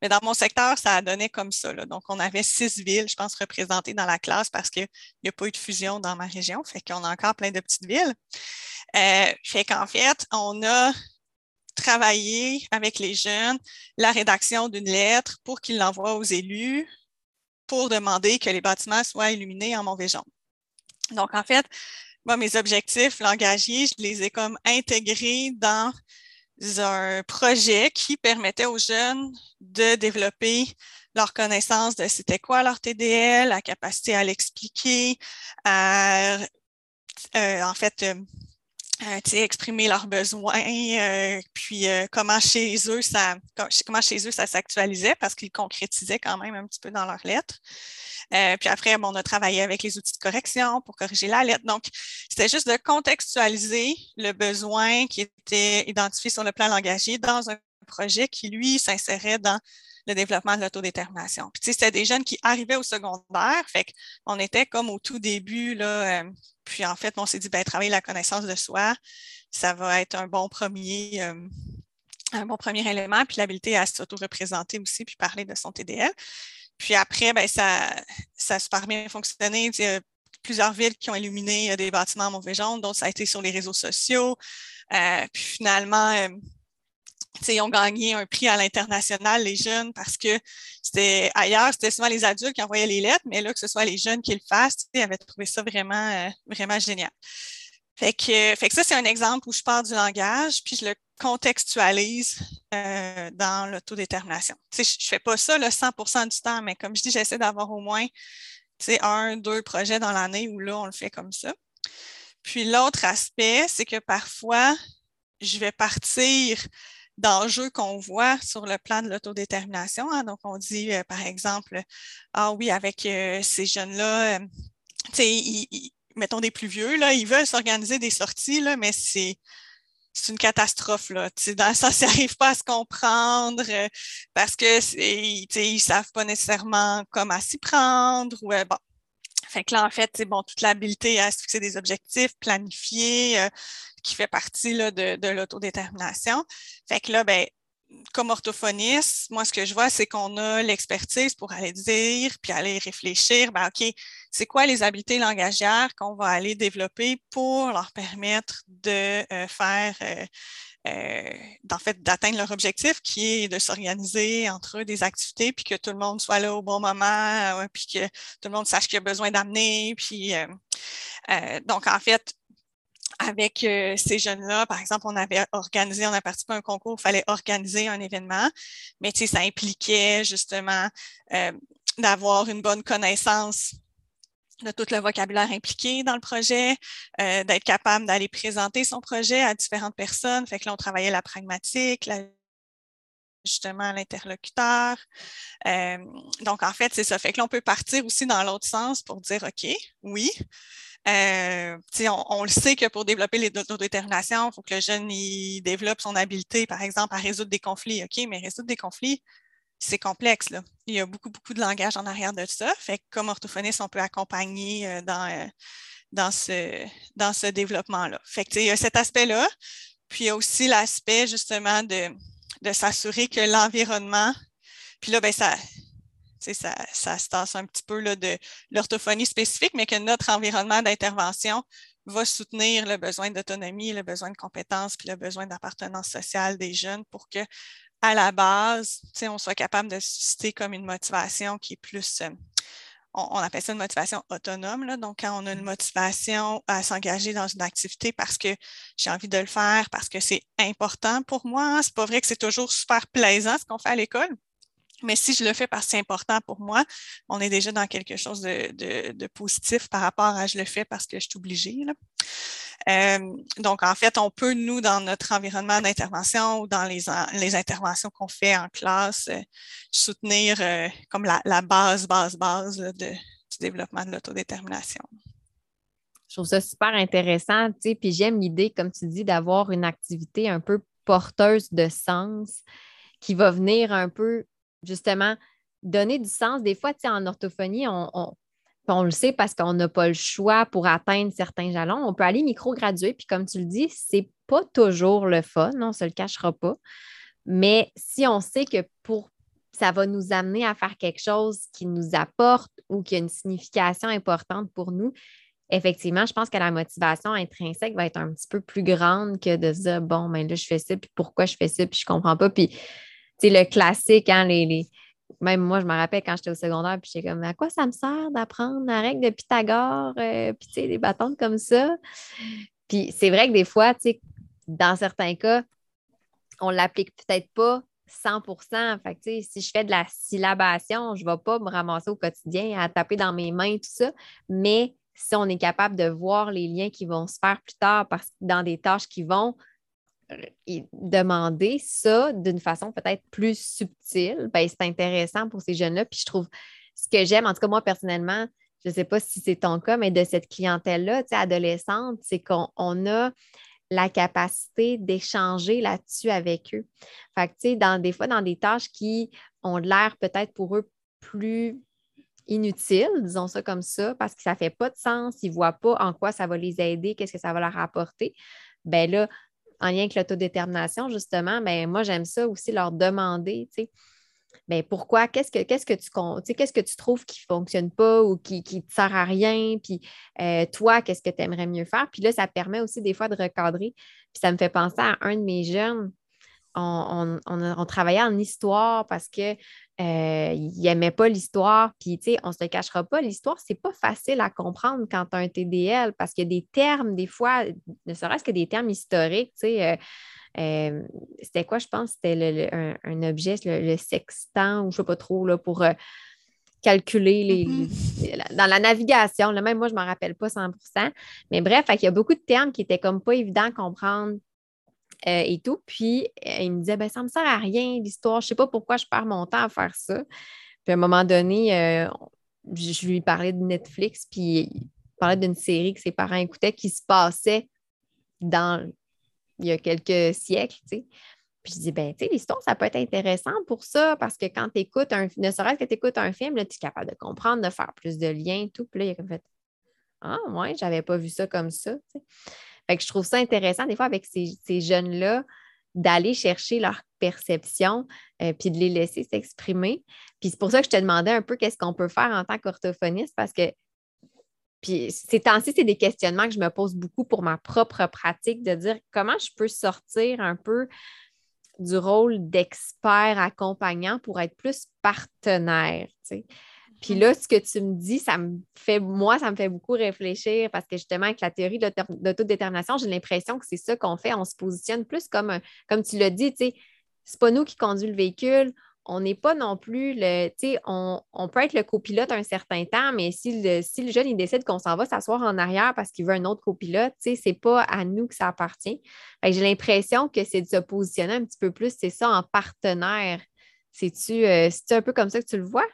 mais dans mon secteur, ça a donné comme ça. Donc, on avait six villes, je pense, représentées dans la classe parce qu'il n'y a pas eu de fusion dans ma région, fait qu'on a encore plein de petites villes. Euh, fait qu'en fait, on a travaillé avec les jeunes la rédaction d'une lettre pour qu'ils l'envoient aux élus pour demander que les bâtiments soient illuminés en mauvais. Donc, en fait, mes objectifs langagiers, je les ai comme intégrés dans un projet qui permettait aux jeunes de développer leur connaissance de c'était quoi leur TDL, la capacité à l'expliquer, à euh, en fait euh, euh, exprimer leurs besoins, puis comment chez eux ça comment chez eux ça s'actualisait parce qu'ils concrétisaient quand même un petit peu dans leurs lettres. Euh, puis après, on a travaillé avec les outils de correction pour corriger la lettre. Donc, c'était juste de contextualiser le besoin qui était identifié sur le plan langagier dans un projet qui, lui, s'insérait dans le développement de l'autodétermination. Puis, tu sais, c'était des jeunes qui arrivaient au secondaire, fait qu'on était comme au tout début, là, euh, puis en fait, on s'est dit, ben, travailler la connaissance de soi, ça va être un bon premier, euh, un bon premier élément, puis l'habilité à s'auto-représenter aussi, puis parler de son TDL. Puis après, ben, ça, ça a super bien fonctionné. Y a plusieurs villes qui ont illuminé des bâtiments en mauvais jaune, donc ça a été sur les réseaux sociaux. Euh, puis finalement, euh, ils ont gagné un prix à l'international, les jeunes, parce que c'était ailleurs, c'était souvent les adultes qui envoyaient les lettres, mais là, que ce soit les jeunes qui le fassent, ils avaient trouvé ça vraiment, euh, vraiment génial. Fait que, fait que ça, c'est un exemple où je parle du langage, puis je le contextualise euh, dans l'autodétermination. Je ne fais pas ça le 100% du temps, mais comme je dis, j'essaie d'avoir au moins un, deux projets dans l'année où là, on le fait comme ça. Puis l'autre aspect, c'est que parfois, je vais partir d'enjeux qu'on voit sur le plan de l'autodétermination. Hein. Donc, on dit, euh, par exemple, ah oui, avec euh, ces jeunes-là, mettons des plus vieux, là, ils veulent s'organiser des sorties, là, mais c'est c'est une catastrophe. Là. Dans sens, ils n'arrivent pas à se comprendre euh, parce que ils ne savent pas nécessairement comment s'y prendre. Ou, euh, bon. Fait que là, en fait, bon, toute l'habileté à se fixer des objectifs, planifier, euh, qui fait partie là, de, de l'autodétermination. Fait que là, ben, comme orthophoniste, moi, ce que je vois, c'est qu'on a l'expertise pour aller dire, puis aller réfléchir, ben, OK, c'est quoi les habiletés langagières qu'on va aller développer pour leur permettre de euh, faire, euh, euh, fait, d'atteindre leur objectif, qui est de s'organiser entre eux des activités, puis que tout le monde soit là au bon moment, puis que tout le monde sache qu'il y a besoin d'amener, puis donc, en fait, avec euh, ces jeunes-là, par exemple, on avait organisé, on a participé à un concours, il fallait organiser un événement, mais ça impliquait justement euh, d'avoir une bonne connaissance de tout le vocabulaire impliqué dans le projet, euh, d'être capable d'aller présenter son projet à différentes personnes. Fait que là, on travaillait la pragmatique, justement l'interlocuteur. donc, en fait, c'est ça. Fait que là, on peut partir aussi dans l'autre sens pour dire, OK, oui, euh, on, le sait que pour développer l'autodétermination, il faut que le jeune développe son habileté, par exemple, à résoudre des conflits. OK, mais résoudre des conflits, c'est complexe. Il y a beaucoup, beaucoup de langage en arrière de ça. Fait que comme orthophoniste, on peut accompagner euh, dans, euh, dans ce développement-là. Fait que, il y a cet aspect-là. Puis il y a aussi l'aspect justement de, de s'assurer que l'environnement, puis là, ben, ça, ça, ça se tasse un petit peu là, de l'orthophonie spécifique, mais que notre environnement d'intervention va soutenir le besoin d'autonomie, le besoin de compétences, puis le besoin d'appartenance sociale des jeunes pour que, à la base, on soit capable de susciter comme une motivation qui est plus, euh, on, appelle ça une motivation autonome. Là. Donc, quand on a une motivation à s'engager dans une activité parce que j'ai envie de le faire, parce que c'est important pour moi, hein, c'est pas vrai que c'est toujours super plaisant ce qu'on fait à l'école Mais si je le fais parce que c'est important pour moi, on est déjà dans quelque chose de, positif par rapport à je le fais parce que je suis obligée. Euh, donc, en fait, on peut, nous, dans notre environnement d'intervention ou dans les, les interventions qu'on fait en classe, euh, soutenir euh, comme la, base, base, base de, du développement de l'autodétermination. Je trouve ça super intéressant, tu sais, puis j'aime l'idée, comme tu dis, d'avoir une activité un peu porteuse de sens qui va venir un peu justement donner du sens. Des fois, en orthophonie, on, on, le sait parce qu'on n'a pas le choix pour atteindre certains jalons. On peut aller micro-graduer, puis comme tu le dis, c'est pas toujours le fun, on ne se le cachera pas. Mais si on sait que pour ça va nous amener à faire quelque chose qui nous apporte ou qui a une signification importante pour nous, effectivement, je pense que la motivation intrinsèque va être un petit peu plus grande que de dire bon, ben là, je fais ça, puis pourquoi je fais ça, puis je comprends pas. C'est le classique, hein, les, Même moi, je me rappelle quand j'étais au secondaire, puis j'étais comme, à quoi ça me sert d'apprendre la règle de Pythagore, euh, puis tu sais, des bâtons comme ça? Puis c'est vrai que des fois, tu sais, dans certains cas, on ne l'applique peut-être pas 100 Fait si je fais de la syllabation, je ne vais pas me ramasser au quotidien à taper dans mes mains, tout ça. Mais si on est capable de voir les liens qui vont se faire plus tard parce, dans des tâches qui vont demander ça d'une façon peut-être plus subtile, ben, c'est intéressant pour ces jeunes-là. Puis je trouve ce que j'aime, en tout cas moi personnellement, je ne sais pas si c'est ton cas, mais de cette clientèle-là, adolescente, c'est qu'on a la capacité d'échanger là-dessus avec eux. Fait que, tu sais, dans, des fois, dans des tâches qui ont l'air peut-être pour eux plus inutiles, disons ça comme ça, parce que ça ne fait pas de sens, ils ne voient pas en quoi ça va les aider, qu'est-ce que ça va leur apporter. Ben là, en lien avec l'autodétermination, justement, ben, moi, j'aime ça aussi leur demander, tu sais, ben, pourquoi, qu'est-ce que, tu qu'est-ce que tu trouves qui ne fonctionne pas ou qui ne te sert à rien, puis euh, toi, qu'est-ce que tu aimerais mieux faire? Puis là, ça permet aussi des fois de recadrer. Puis ça me fait penser à un de mes jeunes on, travaillait en histoire parce qu'il euh, n'aimait pas l'histoire. Puis, tu sais, on ne se le cachera pas, l'histoire, c'est pas facile à comprendre quand tu as un TDL parce qu'il y a des termes, des fois, ne serait-ce que des termes historiques, tu sais. Euh, euh, c'était quoi, je pense? C'était un, objet, le, sextant, ou je ne sais pas trop, là, pour calculer les, mm-hmm. dans la navigation. Là, même moi, je ne m'en rappelle pas 100% Mais bref, il y a beaucoup de termes qui étaient comme pas évidents à comprendre euh, et tout. Puis euh, il me disait, ben, ça ne me sert à rien, l'histoire. Je ne sais pas pourquoi je perds mon temps à faire ça. Puis à un moment donné, euh, je, lui parlais de Netflix, puis il parlait d'une série que ses parents écoutaient qui se passait dans il y a quelques siècles. Puis je dis, ben, tu sais, l'histoire, ça peut être intéressant pour ça, parce que quand tu écoutes un ne serait-ce que tu écoutes un film, tu es capable de comprendre, de faire plus de liens, tout. Puis là, il a comme fait, ah, ouais, j'avais pas vu ça comme ça. Je trouve ça intéressant des fois avec ces, jeunes-là d'aller chercher leur perception euh, puis de les laisser s'exprimer. Puis c'est pour ça que je te demandais un peu qu'est-ce qu'on peut faire en tant qu'orthophoniste parce que puis ces temps-ci, c'est des questionnements que je me pose beaucoup pour ma propre pratique de dire comment je peux sortir un peu du rôle d'expert accompagnant pour être plus partenaire. Puis là, ce que tu me dis, ça me fait, moi, ça me fait beaucoup réfléchir parce que justement, avec la théorie de l'autodétermination, j'ai l'impression que c'est ça qu'on fait. On se positionne plus comme, comme tu l'as dit, tu sais, c'est pas nous qui conduit le véhicule. On n'est pas non plus le, tu sais, on, peut être le copilote un certain temps, mais si le, si le jeune, il décide qu'on s'en va s'asseoir en arrière parce qu'il veut un autre copilote, tu sais, c'est pas à nous que ça appartient. J'ai l'impression que c'est de se positionner un petit peu plus, c'est ça, en partenaire. C'est-tu euh, un peu comme ça que tu le vois?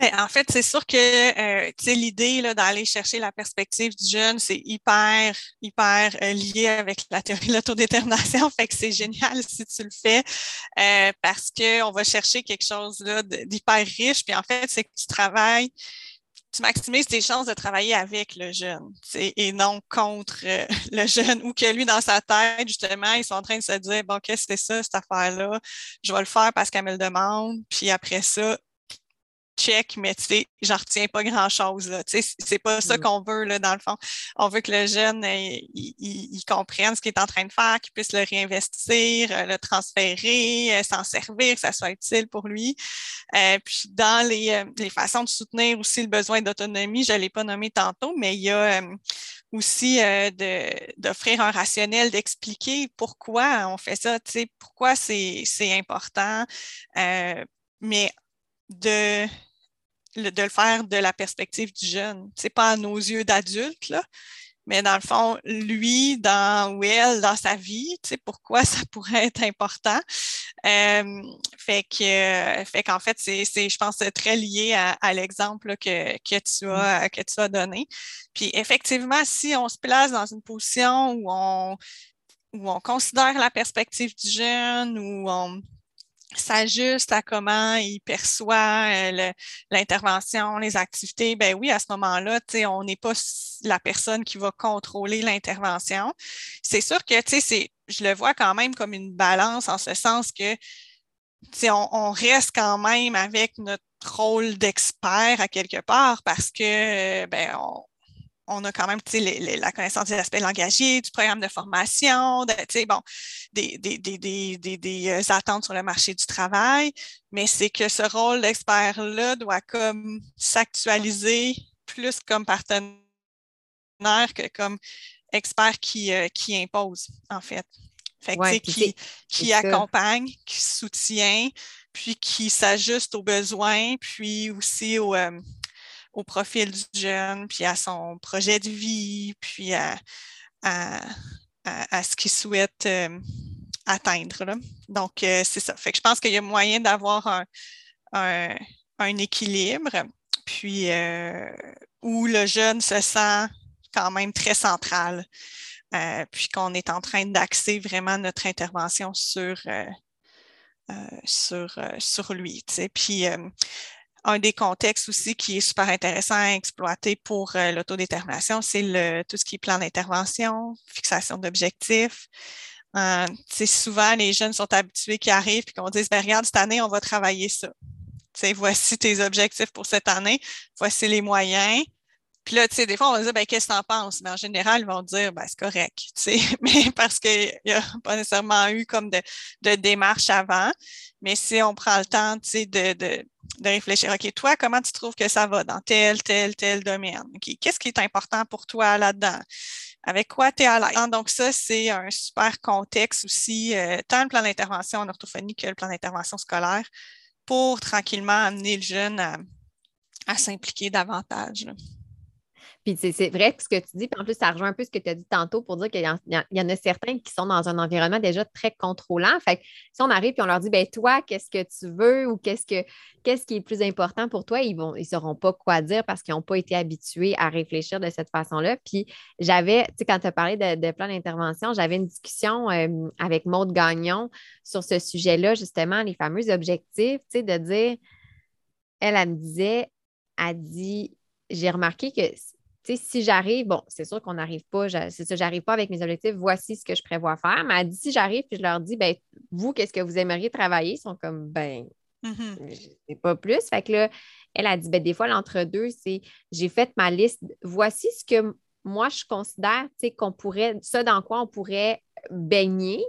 Ben, en fait, c'est sûr que euh, l'idée d'aller chercher la perspective du jeune, c'est hyper, hyper euh, lié avec la théorie de l'autodétermination. Fait que c'est génial si tu le fais euh, parce qu'on va chercher quelque chose d'hyper riche. Puis en fait, c'est que tu travailles, tu maximises tes chances de travailler avec le jeune et non contre euh, le jeune ou que lui, dans sa tête, justement, ils sont en train de se dire Bon, qu'est-ce que c'est ça, cette affaire-là? Je vais le faire parce qu'elle me le demande. Puis après ça, check, mais tu sais, j'en retiens pas grand-chose. Tu sais, c'est pas ça mm. qu'on veut, là, dans le fond. On veut que le jeune, euh, il, comprenne ce qu'il est en train de faire, qu'il puisse le réinvestir, euh, le transférer, euh, s'en servir, que ça soit utile pour lui. puis dans les, les, façons de soutenir aussi le besoin d'autonomie, je ne l'ai pas nommé tantôt, mais il y a aussi d'offrir un rationnel, d'expliquer pourquoi on fait ça, tu sais, pourquoi c'est important. mais de de le faire de la perspective du jeune. C'est pas à nos yeux d'adultes, mais dans le fond, lui, dans ou elle, dans sa vie, tu sais, pourquoi ça pourrait être important. Euh, fait que, fait qu'en fait, c'est, je pense, très lié à, l'exemple que, que, tu mm. as, que tu as donné. Puis effectivement, si on se place dans une position où on, où on considère la perspective du jeune, où on s'ajuste à comment il perçoit euh, l'intervention, les activités, ben oui, à ce moment-là, on n'est pas la personne qui va contrôler l'intervention. C'est sûr que, tu sais, je le vois quand même comme une balance en ce sens que, on, on reste quand même avec notre rôle d'expert à quelque part parce que, ben, on, on a quand même la connaissance des aspects langagiers, du programme de formation, de, bon, des, des, euh, attentes sur le marché du travail, mais c'est que ce rôle d'expert-là doit comme s'actualiser plus comme partenaire que comme expert qui, euh, qui impose, en fait. Fait qui, qui accompagne, qui soutient, puis qui s'ajuste aux besoins, puis aussi au, euh, au profil du jeune, puis à son projet de vie, puis à, ce qu'il souhaite euh, atteindre. Donc, euh, c'est ça. Fait que je pense qu'il y a moyen d'avoir un, équilibre, puis euh, où le jeune se sent quand même très central, puis qu'on est en train d'axer vraiment notre intervention sur, sur, sur lui. Puis un des contextes aussi qui est super intéressant à exploiter pour euh, l'autodétermination, c'est le, tout ce qui est plan d'intervention, fixation d'objectifs. Euh, souvent, les jeunes sont habitués qui arrivent et qu'on dise ben, Regarde, cette année, on va travailler ça. voici tes objectifs pour cette année, voici les moyens. Puis là, tu sais, des fois, on va dire, ben, qu'est-ce que tu en penses? Mais en général, ils vont dire, ben, c'est correct, tu sais, mais parce qu'il n'y a pas nécessairement eu comme de, de, démarche avant. Mais si on prend le temps, tu sais, de, de, de, réfléchir, OK, toi, comment tu trouves que ça va dans tel, tel, tel domaine? Qu'est-ce qui est important pour toi là-dedans? Avec quoi tu es à l'aise? Donc, ça, c'est un super contexte aussi, euh, tant le plan d'intervention en orthophonie que le plan d'intervention scolaire, pour tranquillement amener le jeune à, à s'impliquer davantage. Puis c'est vrai ce que tu dis, puis en plus, ça rejoint un peu ce que tu as dit tantôt pour dire qu'il y, en a certains qui sont dans un environnement déjà très contrôlant. Fait que si on arrive et on leur dit, ben toi, qu'est-ce que tu veux ou qu'est-ce que qu'est-ce qui est plus important pour toi, ils ne ils sauront pas quoi dire parce qu'ils n'ont pas été habitués à réfléchir de cette façon-là. Puis j'avais, tu sais, quand tu as parlé de, plan d'intervention, j'avais une discussion euh, avec Maude Gagnon sur ce sujet-là, justement, les fameux objectifs, tu sais, de dire, elle, elle me disait, elle dit, j'ai remarqué que si j'arrive, bon, c'est sûr qu'on n'arrive pas, c'est ça, j'arrive pas avec mes objectifs, voici ce que je prévois faire. Mais elle dit, si j'arrive puis je leur dis, ben, vous, qu'est-ce que vous aimeriez travailler? Ils sont comme, ben, mm-hmm. pas plus. Fait que là, elle a dit, ben, des fois, l'entre-deux, c'est, j'ai fait ma liste, voici ce que moi, je considère, tu sais, qu'on pourrait, ça dans quoi on pourrait baigner.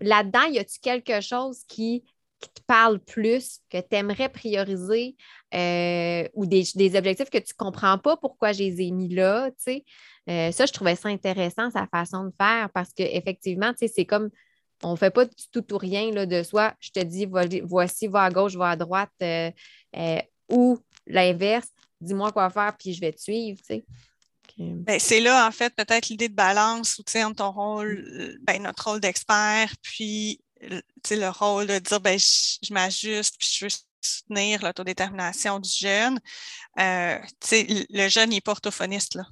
Là-dedans, y a-t-il quelque chose qui qui te parle plus, que tu aimerais prioriser euh, ou des, objectifs que tu ne comprends pas pourquoi je les ai mis là, tu euh, ça, je trouvais ça intéressant, sa façon de faire, parce qu'effectivement, tu sais, c'est comme, on ne fait pas du tout ou rien là, de soi, je te dis, voici, va à gauche, va à droite, euh, ou l'inverse, dis-moi quoi faire, puis je vais te suivre, tu sais. Ben, c'est là, en fait, peut-être l'idée de balance ou entre ton rôle, ben, notre rôle d'expert, puis le rôle de dire ben, je, m'ajuste puis je veux soutenir l'autodétermination du jeune. Euh, le jeune, il est pas orthophoniste. Là.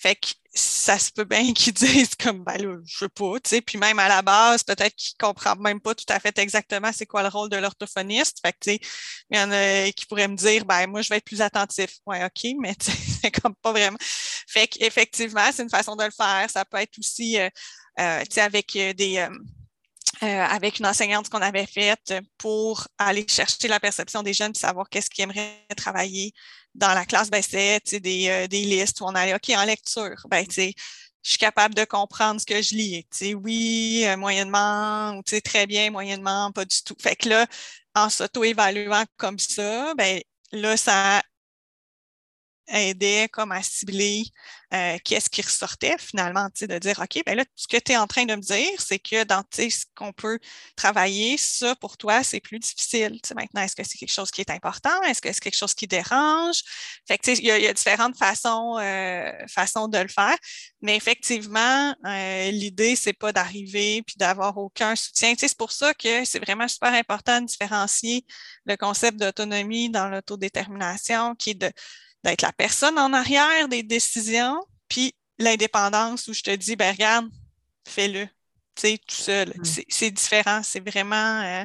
Fait que ça se peut bien qu'ils disent comme ben là, je veux pas, tu sais, puis même à la base, peut-être qu'ils comprennent même pas tout à fait exactement c'est quoi le rôle de l'orthophoniste. Fait que tu sais, il y en a qui pourraient me dire ben moi je vais être plus attentif. Ouais, OK, mais c'est comme pas vraiment. Fait qu'effectivement, c'est une façon de le faire. Ça peut être aussi euh, euh, tu sais, avec des avec une enseignante qu'on avait faite pour aller chercher la perception des jeunes, savoir qu'est-ce qu'ils aimeraient travailler dans la classe. Ben, c'est des, des listes où on allait, OK, en lecture, ben, je suis capable de comprendre ce que je lis. oui, moyennement, ou très bien, moyennement, pas du tout. Fait que là, en s'auto-évaluant comme ça, ben, là, ça aidait comme à cibler euh, qu'est-ce qui ressortait finalement, de dire, OK, ben là, ce que tu es en train de me dire, c'est que dans ce qu'on peut travailler, ça pour toi, c'est plus difficile. maintenant, est-ce que c'est quelque chose qui est important? Est-ce que c'est quelque chose qui dérange? Fait que, il y, a différentes façons, euh, façons de le faire. Mais effectivement, euh, l'idée, c'est pas d'arriver puis d'avoir aucun soutien. C'est pour ça que c'est vraiment super important de différencier le concept d'autonomie dans l'autodétermination, qui est de d'être la personne en arrière des décisions, puis l'indépendance où je te dis, ben regarde, fais-le, tu sais, tout seul. Mm. C'est différent, c'est vraiment, euh,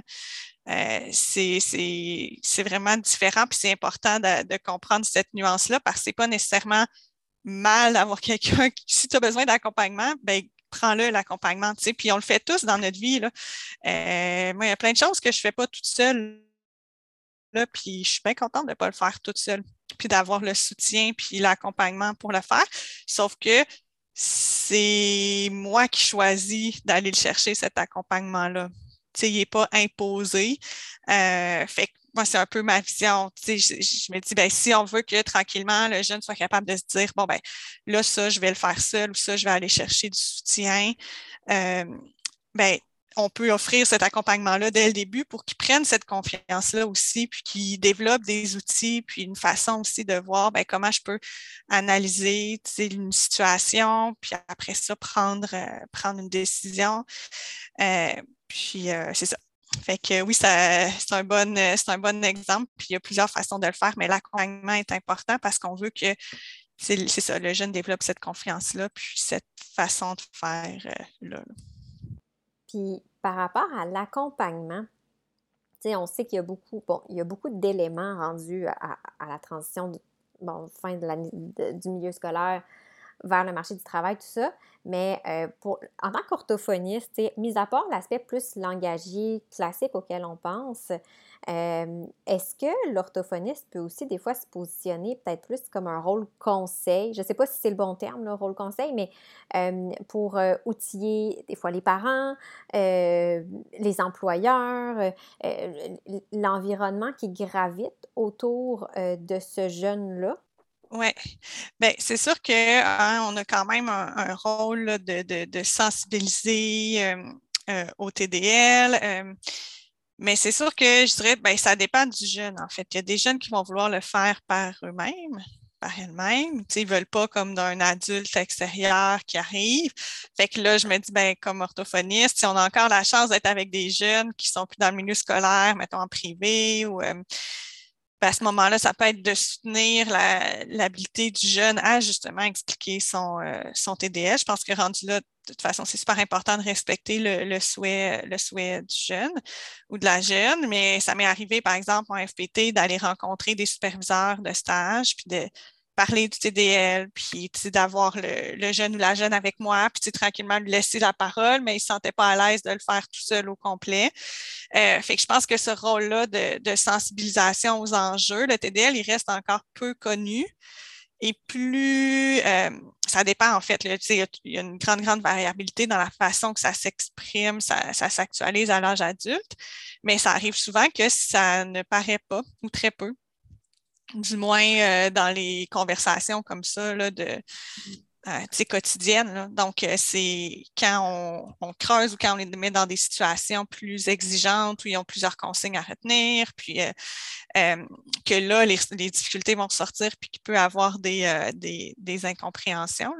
euh, c'est vraiment différent, puis c'est important de, comprendre cette nuance-là parce que c'est pas nécessairement mal d'avoir quelqu'un qui, si tu as besoin d'accompagnement, ben prends-le, l'accompagnement, tu sais, puis on le fait tous dans notre vie, là. Euh, moi, il y a plein de choses que je fais pas toute seule, là, puis je suis bien contente de ne pas le faire toute seule puis d'avoir le soutien puis l'accompagnement pour le faire. Sauf que c'est moi qui choisis d'aller le chercher, cet accompagnement-là. il n'est pas imposé. Euh, fait que moi, c'est un peu ma vision. Je, je, me dis, ben, si on veut que tranquillement, le jeune soit capable de se dire, bon, ben, là, ça, je vais le faire seul ou ça, je vais aller chercher du soutien. Euh, ben, on peut offrir cet accompagnement-là dès le début pour qu'ils prennent cette confiance-là aussi, puis qu'ils développent des outils, puis une façon aussi de voir ben, comment je peux analyser une situation, puis après ça, prendre, euh, prendre une décision. Euh, puis euh, c'est ça. Fait que oui, c'est un, bon, un bon exemple, puis il y a plusieurs façons de le faire, mais l'accompagnement est important parce qu'on veut que c'est ça, le jeune développe cette confiance-là, puis cette façon de faire là. Puis par rapport à l'accompagnement, on sait qu'il y a beaucoup, bon, il y a beaucoup d'éléments rendus à, la transition bon, fin de du milieu scolaire vers le marché du travail, tout ça. Mais euh, pour, en tant qu'orthophoniste, mis à part l'aspect plus langagier classique auquel on pense, est-ce que l'orthophoniste peut aussi des fois se positionner peut-être plus comme un rôle conseil? Je ne sais pas si c'est le bon terme, le rôle conseil, mais pour outiller des fois les parents, les employeurs, l'environnement qui gravite autour de ce jeune-là? Oui, bien, c'est sûr qu'on hein, a quand même un, rôle de, sensibiliser au TDL, mais c'est sûr que je dirais, bien, ça dépend du jeune, en fait. Il y a des jeunes qui vont vouloir le faire par eux-mêmes, par elles-mêmes. Ils ne veulent pas comme d'un adulte extérieur qui arrive. Fait que là, je me dis, ben, comme orthophoniste, si on a encore la chance d'être avec des jeunes qui sont plus dans le milieu scolaire, mettons en privé ou à ce moment-là, ça peut être de soutenir l'habilité du jeune à justement expliquer son, euh, son TDS. Je pense que rendu là, de toute façon, c'est super important de respecter le, souhait, le souhait du jeune ou de la jeune, mais ça m'est arrivé, par exemple, en FPT, d'aller rencontrer des superviseurs de stage, puis de, parler du TDL, puis d'avoir le, jeune ou la jeune avec moi, puis tranquillement lui laisser la parole, mais il ne se sentait pas à l'aise de le faire tout seul au complet. Euh, fait que je pense que ce rôle-là de, sensibilisation aux enjeux, le TDL, il reste encore peu connu. Et plus, euh, ça dépend en fait, il y a une grande, grande variabilité dans la façon que ça s'exprime, ça, ça s'actualise à l'âge adulte, mais ça arrive souvent que ça ne paraît pas ou très peu du moins euh, dans les conversations comme ça là, de euh, quotidiennes. Donc, euh, c'est quand on, creuse ou quand on les met dans des situations plus exigeantes où ils ont plusieurs consignes à retenir, puis que là, les, difficultés vont sortir puis qu'il peut avoir des, des, incompréhensions.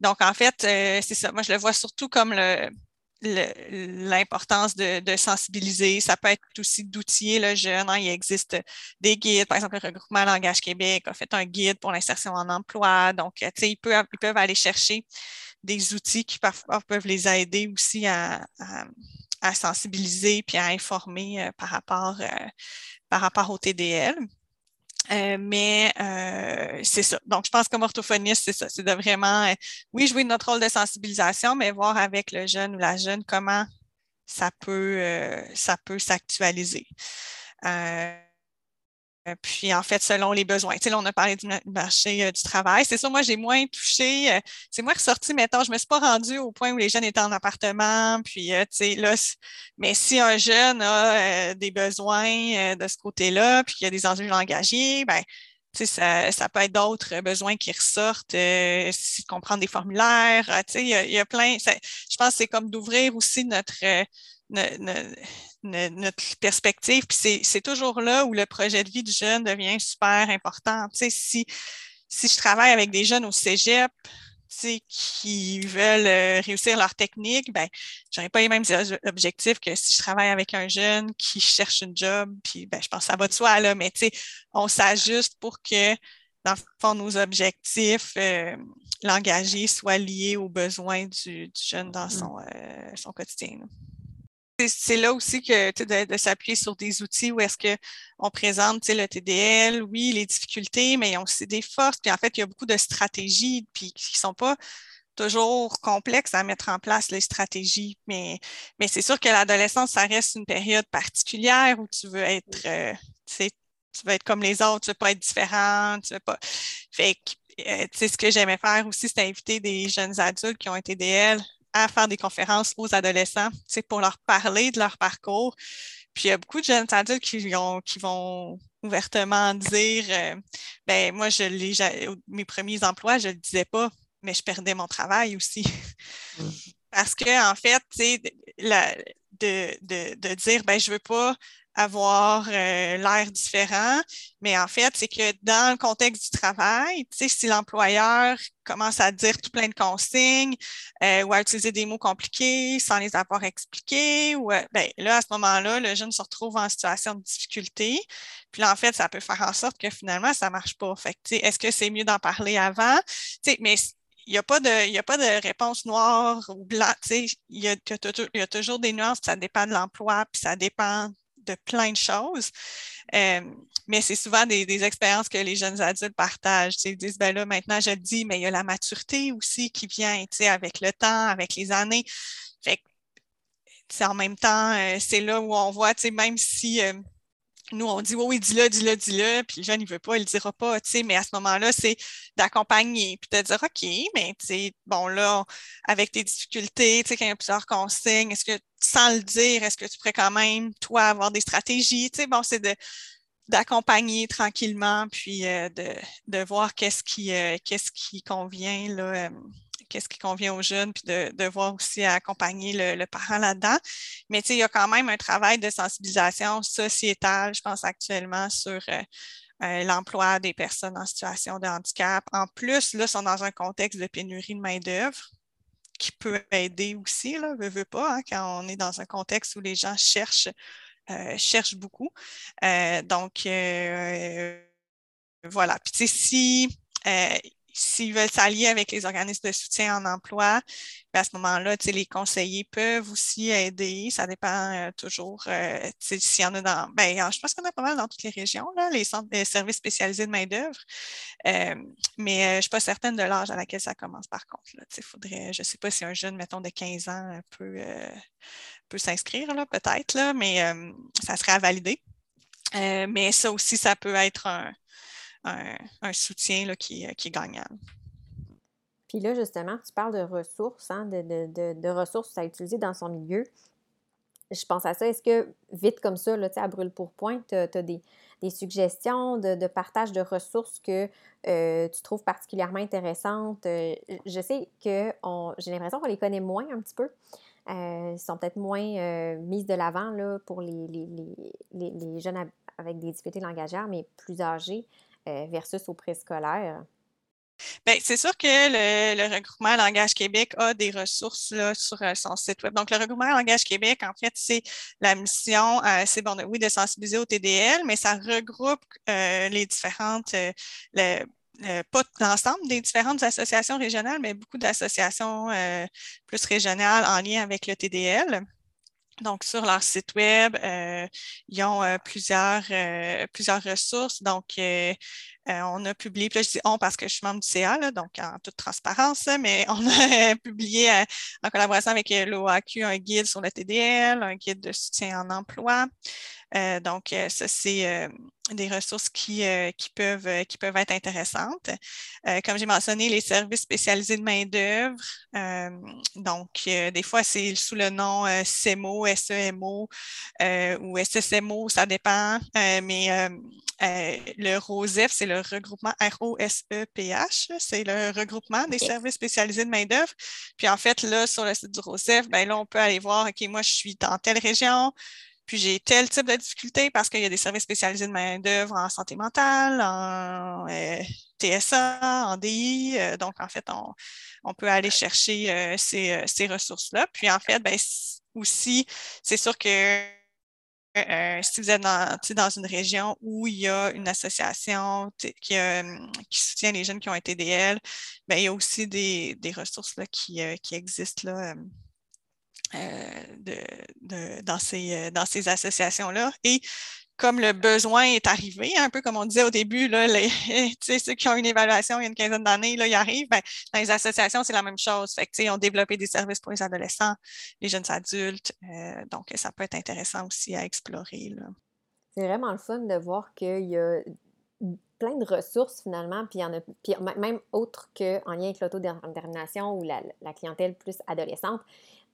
Donc, en fait, c'est ça. Moi, je le vois surtout comme le, l'importance de, sensibiliser. Ça peut être aussi d'outiller le jeune. Hein. Il existe des guides. Par exemple, le regroupement Langage Québec a fait un guide pour l'insertion en emploi. Donc, ils peuvent, ils peuvent aller chercher des outils qui parfois peuvent les aider aussi à, sensibiliser puis à informer euh, par, rapport, euh, par rapport au TDL. Euh, mais euh, c'est ça. Donc, je pense comme orthophoniste, c'est ça. C'est de vraiment, euh, oui, jouer notre rôle de sensibilisation, mais voir avec le jeune ou la jeune comment ça peut, ça peut s'actualiser. Euh, puis, en fait, selon les besoins. Tu sais, on a parlé du marché euh, du travail. C'est ça, moi, j'ai moins touché. Euh, c'est moi ressorti, mettons, je ne me suis pas rendue au point où les jeunes étaient en appartement. Puis, tu sais, là, mais si un jeune a des besoins de ce côté-là, puis qu'il y a des enjeux engagés, ben ça, ça peut être d'autres besoins qui ressortent, si comprendre des formulaires. y, a, il y a plein. je pense que c'est comme d'ouvrir aussi notre, notre perspective. Puis c'est toujours là où le projet de vie du jeune devient super important. Tu sais, si, si je travaille avec des jeunes au cégep, qui veulent euh, réussir leur technique, ben, j'aurais pas les mêmes objectifs que si je travaille avec un jeune qui cherche un job, puis ben, je pense que ça va de soi, là, mais on s'ajuste pour que, dans le fond, nos objectifs euh, l'engagé soient liés aux besoins du, jeune dans mmh. son, euh, son quotidien c'est là aussi que de, s'appuyer sur des outils où est-ce qu'on présente le TDL, oui, les difficultés, mais il y a aussi des forces. Puis en fait, il y a beaucoup de stratégies puis, qui ne sont pas toujours complexes à mettre en place, les stratégies. Mais, mais c'est sûr que l'adolescence, ça reste une période particulière où tu veux être, euh, tu veux être comme les autres, tu ne veux pas être différent, tu veux pas. Fait que, euh, ce que j'aimais faire aussi, c'était inviter des jeunes adultes qui ont un TDL à faire des conférences aux adolescents, c'est pour leur parler de leur parcours. Puis il y a beaucoup de jeunes adultes qui, qui vont ouvertement dire euh, ben moi, je mes premiers emplois, je ne le disais pas, mais je perdais mon travail aussi. Mmh. Parce que, en fait, de, de, de, dire ben je ne veux pas avoir euh, l'air différent. Mais en fait, c'est que dans le contexte du travail, si l'employeur commence à dire tout plein de consignes euh, ou à utiliser des mots compliqués sans les avoir expliqués, ou euh, ben, là, à ce moment-là, le jeune se retrouve en situation de difficulté. Puis là, en fait, ça peut faire en sorte que finalement, ça ne marche pas. Est-ce que c'est mieux d'en parler avant? Mais il n'y a, pas de, a pas de réponse noire ou blanc. Il y, a, y a toujours des nuances, ça dépend de l'emploi, puis ça dépend de plein de choses. Euh, mais c'est souvent des, expériences que les jeunes adultes partagent. Ils disent, ben là, maintenant, je le dis, mais il y a la maturité aussi qui vient avec le temps, avec les années. Fait en même temps, euh, c'est là où on voit, même si euh, nous, on dit oui, oui, dis-le, dis-le, dis-le, puis le jeune, il veut pas, il le dira pas, tu sais, mais à ce moment-là, c'est d'accompagner, puis de dire, OK, mais tu sais, bon, là, avec tes difficultés, tu sais, quand il y a plusieurs consignes, est-ce que, sans le dire, est-ce que tu pourrais quand même, toi, avoir des stratégies, tu sais, bon, c'est de d'accompagner tranquillement, puis euh, de, de, voir qu'est-ce qui, euh, qu'est-ce qui convient, là, euh, qu'est-ce qui convient aux jeunes, puis de, voir aussi accompagner le, parent là-dedans. Mais il y a quand même un travail de sensibilisation sociétale, je pense actuellement, sur euh, euh, l'emploi des personnes en situation de handicap. En plus, là, ils sont dans un contexte de pénurie de main-d'œuvre qui peut aider aussi, là, veut, veut pas, hein, quand on est dans un contexte où les gens cherchent, euh, cherchent beaucoup. donc, voilà. Puis, si s'ils veulent s'allier avec les organismes de soutien en emploi, ben, à ce moment-là, les conseillers peuvent aussi aider. Ça dépend euh, toujours euh, s'il y en a dans. Ben, je pense a pas mal dans toutes les régions, là, les centres de services spécialisés de main-d'œuvre. Euh, mais je ne suis pas certaine de l'âge à laquelle ça commence, par contre. Là, faudrait, je ne sais pas si un jeune, mettons, de 15 ans peut, peut s'inscrire, peut-être, mais ça serait à valider. mais ça aussi, ça peut être un, un, soutien qui, euh, qui, est gagnant. Puis là, justement, tu parles de ressources, hein, de, ressources à utiliser dans son milieu. Je pense à ça. Est-ce que, vite comme ça, là, à brûle pour point, tu as, des, suggestions de, partage de ressources que euh, tu trouves particulièrement intéressantes? Euh, je sais que j'ai l'impression qu'on les connaît moins un petit peu. ils sont peut-être moins mises de l'avant pour les, les, jeunes avec des difficultés langagières, mais plus âgés. Euh, versus au préscolaire? Bien, c'est sûr que le, regroupement Langage Québec a des ressources sur euh, son site web. Donc, le regroupement Langage Québec, en fait, c'est la mission, euh, c'est bon, oui, de sensibiliser au TDL, mais ça regroupe les différentes, pas l'ensemble des différentes associations régionales, mais beaucoup d'associations plus régionales en lien avec le TDL. Donc, sur leur site web, ils ont plusieurs, plusieurs ressources. Donc, on a publié, là, je dis on parce que je suis membre du CA, donc en toute transparence, mais on a publié en collaboration avec l'OAQ un guide sur le TDL, un guide de soutien en emploi. Donc, ça, c'est des ressources qui, euh, qui, peuvent, euh, qui peuvent être intéressantes. Euh, comme j'ai mentionné, les services spécialisés de main-d'œuvre. donc, des fois, c'est sous le nom CEMO, SEMO ou SSMO, ça dépend. mais le ROSEF, c'est le regroupement R-O-S-E-P-H, c'est le regroupement des services spécialisés de main-d'œuvre. Puis en fait, là, sur le site du ROSEF, ben là, on peut aller voir, OK, moi, je suis dans telle région, puis j'ai tel type de difficulté parce qu'il y a des services spécialisés de main-d'œuvre en santé mentale, en euh, TSA, en DI. Euh, donc, en fait, on, peut aller chercher euh, ces, ressources-là. Puis, en fait, ben, aussi, c'est sûr que si vous êtes dans, une région où il y a une association qui, soutient les jeunes qui ont été DL, bien, il y a aussi des, ressources là, qui, qui existent là, euh, de, dans ces, euh, dans ces associations-là. Et comme le besoin est arrivé, un peu comme on disait au début, là, les, ceux qui ont une évaluation il y a une quinzaine d'années, ils arrivent, ben, dans les associations, c'est la même chose. Fait que, ils ont développé des services pour les adolescents, les jeunes adultes. Euh, donc, ça peut être intéressant aussi à explorer. C'est vraiment le fun de voir qu'il y a plein de ressources finalement, puis il y en a puis même autres qu'en lien avec l'autodétermination ou la, clientèle plus adolescente.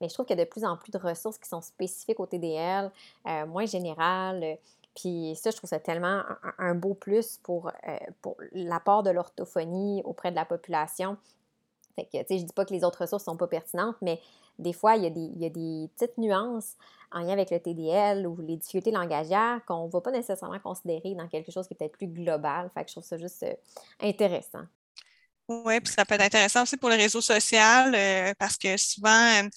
Mais je trouve qu'il y a de plus en plus de ressources qui sont spécifiques au TDL, euh, moins générales. Puis ça, je trouve ça tellement un, beau plus pour, euh, pour l'apport de l'orthophonie auprès de la population. Fait que, tu sais, je dis pas que les autres ressources sont pas pertinentes, mais des fois, il y, a des, il y a des petites nuances en lien avec le TDL ou les difficultés langagières qu'on ne va pas nécessairement considérer dans quelque chose qui est peut-être plus global. Fait que je trouve ça juste euh, intéressant. Oui, puis ça peut être intéressant aussi pour le réseau social euh, parce que souvent, euh,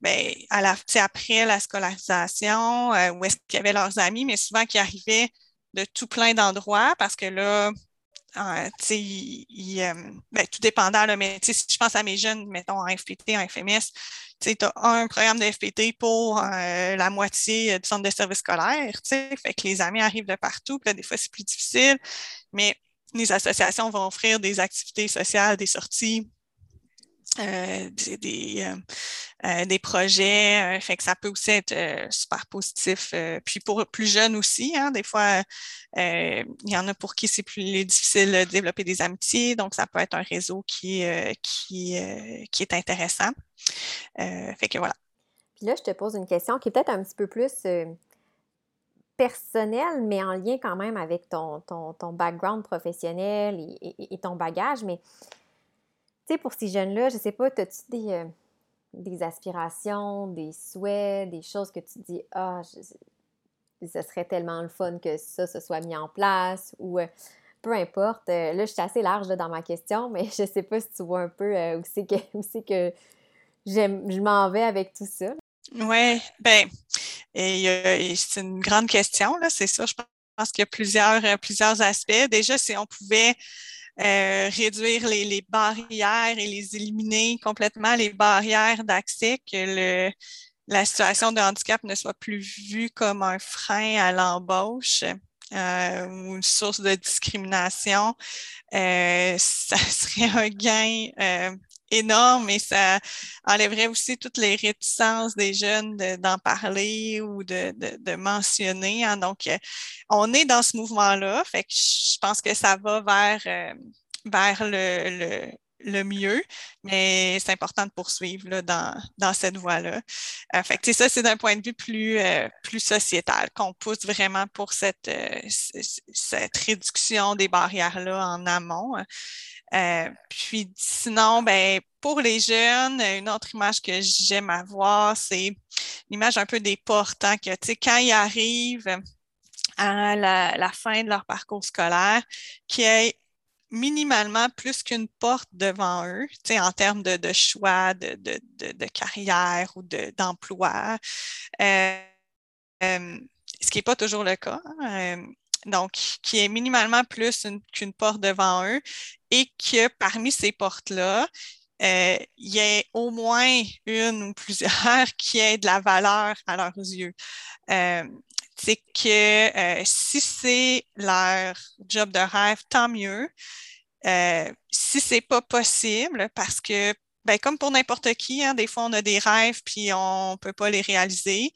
ben, après la scolarisation, euh, où est-ce qu'il y avait leurs amis, mais souvent qui arrivaient de tout plein d'endroits parce que là, ben, tout dépendant, mais si je pense à mes jeunes, mettons en FPT, en FMS, tu as un programme de FPT pour la moitié du centre de service scolaire, fait que les amis arrivent de partout, puis des fois, c'est plus difficile, mais les associations vont offrir des activités sociales, des sorties, euh, des, euh, euh, des, projets. fait que ça peut aussi être super positif. puis pour plus jeunes aussi, hein, des fois, il y en a pour qui c'est plus difficile de développer des amitiés. Donc, ça peut être un réseau qui, qui, qui est intéressant. fait que voilà. Puis là, je te pose une question qui est peut-être un petit peu plus personnel, mais en lien quand même avec ton, ton, background professionnel et, ton bagage. Mais, tu sais, pour ces jeunes-là, je sais pas, as-tu des, euh, des aspirations, des souhaits, des choses que tu dis, ah, ce serait tellement le fun que ça, se soit mis en place ou... Euh, peu importe. Euh, là, je suis assez large dans ma question, mais je sais pas si tu vois un peu où c'est que, que je m'en vais avec tout ça. Oui, ben, c'est une grande question, là, c'est ça. Je pense qu'il y a plusieurs, plusieurs aspects. Déjà, si on pouvait euh, réduire les, barrières et les éliminer complètement, les barrières d'accès, que le, la situation de handicap ne soit plus vue comme un frein à l'embauche. Euh, ou une source de discrimination, ça serait un gain énorme et ça enlèverait aussi toutes les réticences des jeunes d'en parler ou de, de, mentionner. Hein. Donc, euh, on est dans ce mouvement-là. Fait je pense que ça va vers, euh, vers le, le, mieux, mais c'est important de poursuivre là, dans, dans cette voie-là. Euh, fait ça, c'est d'un point de vue plus, plus sociétal, qu'on pousse vraiment pour cette, cette réduction des barrières-là en amont. Euh, puis sinon, ben, pour les jeunes, une autre image que j'aime avoir, c'est l'image un peu des portes, hein, que quand ils arrivent à la, fin de leur parcours scolaire, qu'il y ait minimalement plus qu'une porte devant eux, en termes de, choix de, carrière ou d'emploi. Euh, euh, ce qui n'est pas toujours le cas. Hein, donc qui est minimalement plus qu'une porte devant eux et que parmi ces portes-là, il y ait au moins une ou plusieurs qui aient de la valeur à leurs yeux. c'est que si c'est leur job de rêve, tant mieux. si c'est pas possible, parce que ben, comme pour n'importe qui, hein, des fois on a des rêves puis on ne peut pas les réaliser,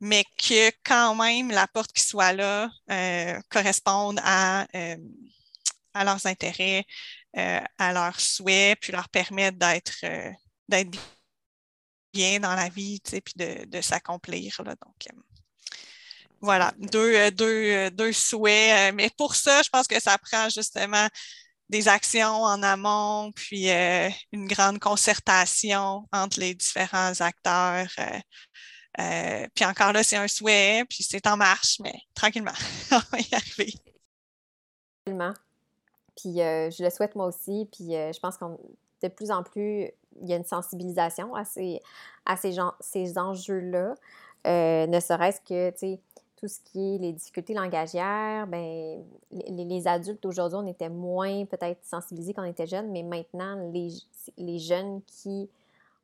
mais que quand même la porte qui soit là euh, corresponde à, euh, à leurs intérêts, euh, à leurs souhaits, puis leur permettre d'être d'être bien dans la vie, puis de, de s'accomplir. Donc, voilà, deux, deux, deux souhaits. Mais pour ça, je pense que ça prend justement des actions en amont, puis une grande concertation entre les différents acteurs. Euh, euh, puis encore là, c'est un souhait, puis c'est en marche, mais tranquillement, on va y arriver. Puis je le souhaite moi aussi, puis je pense qu'on de plus en plus, il y a une sensibilisation à ces, à ces, ces enjeux-là. ne serait-ce que, tu sais, tout ce qui est les difficultés langagières, ben, les, adultes aujourd'hui, on était moins peut-être sensibilisés quand on était jeunes, mais maintenant, les, les jeunes qui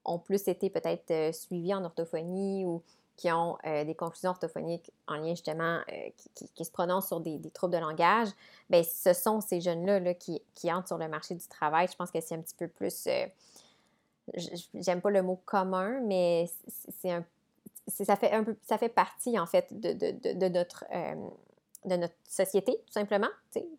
ont plus été peut-être euh, suivis en orthophonie ou qui ont euh, des confusions orthophoniques en lien justement, euh, qui, se prononcent sur des, troubles de langage, bien, ce sont ces jeunes-là là, qui, qui, entrent sur le marché du travail. Je pense que c'est un petit peu plus, j'aime pas le mot commun, mais c'est un ça fait un peu, ça fait partie en fait de, de, de, notre de notre société, tout simplement.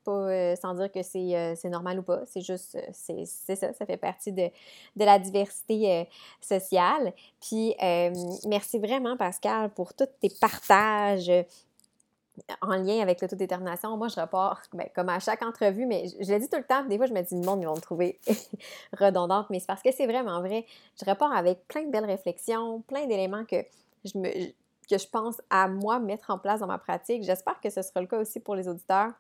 Pas euh, sans dire que euh, c'est normal ou pas. C'est juste, c'est ça, ça fait partie de, de la diversité sociale. Puis, merci vraiment, Pascal, pour tous tes partages en lien avec l'autodétermination. Moi, je repars, ben, comme à chaque entrevue, mais je, le dis tout le temps, des fois, je me dis, le monde, ils vont trouver redondante, mais c'est parce que c'est vraiment vrai. Je repars avec plein de belles réflexions, plein d'éléments que je me, que je pense à moi mettre en place dans ma pratique. J'espère que ce sera le cas aussi pour les auditeurs.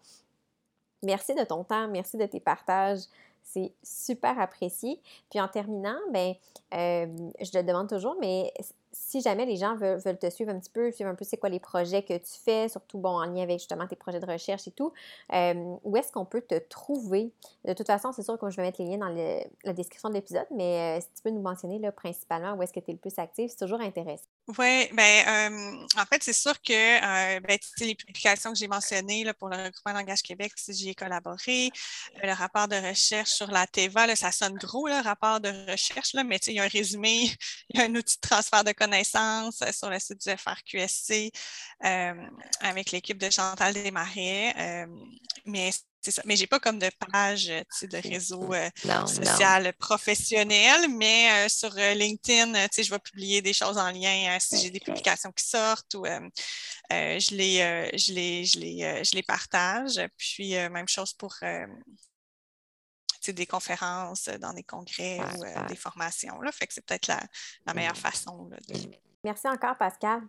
Merci de ton temps, merci de tes partages. C'est super apprécié. Puis en terminant, ben, euh, je te demande toujours, mais si jamais les gens veulent, te suivre un petit peu, suivre un peu c'est quoi les projets que tu fais, surtout bon, en lien avec justement tes projets de recherche et tout, euh, où est-ce qu'on peut te trouver? De toute façon, c'est sûr que je vais mettre les liens dans la description de l'épisode, mais euh, si tu peux nous mentionner principalement où est-ce que tu es le plus actif, c'est toujours intéressant. Oui, ben en fait, c'est sûr que euh, ben, les publications que j'ai mentionnées là, pour le regroupement Langage Québec, j'y ai collaboré. Euh, le rapport de recherche sur la TEVA, là, ça sonne gros, le rapport de recherche, là, mais il y a un résumé, il y a un outil de transfert de connaissances euh, sur le site du FRQSC avec l'équipe de Chantal Desmarais. mais c'est ça. Mais j'ai pas comme de page de réseau euh, social professionnel, mais euh, sur euh, LinkedIn, je vais publier des choses en lien si j'ai des publications qui sortent ou je, les, je, les, je, les, je les partage. Puis même chose pour des conférences dans des congrès ou des formations. Là. Fait que c'est peut-être la, la, meilleure façon. de... Merci encore, Pascal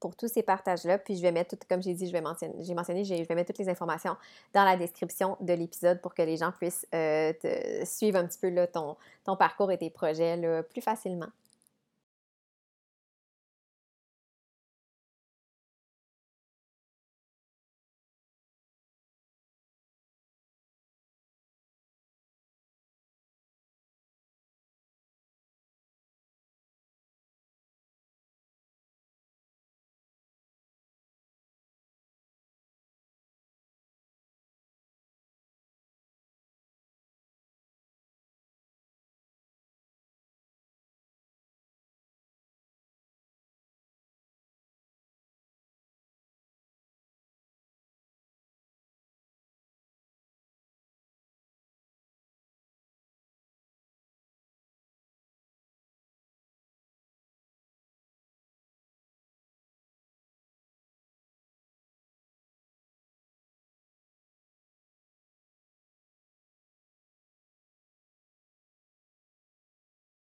pour tous ces partages-là. Puis je vais mettre, tout, comme j'ai dit, je vais mentionner, j'ai mentionné, je vais mettre toutes les informations dans la description de l'épisode pour que les gens puissent euh, te suivre un petit peu là, ton, ton parcours et tes projets là, plus facilement.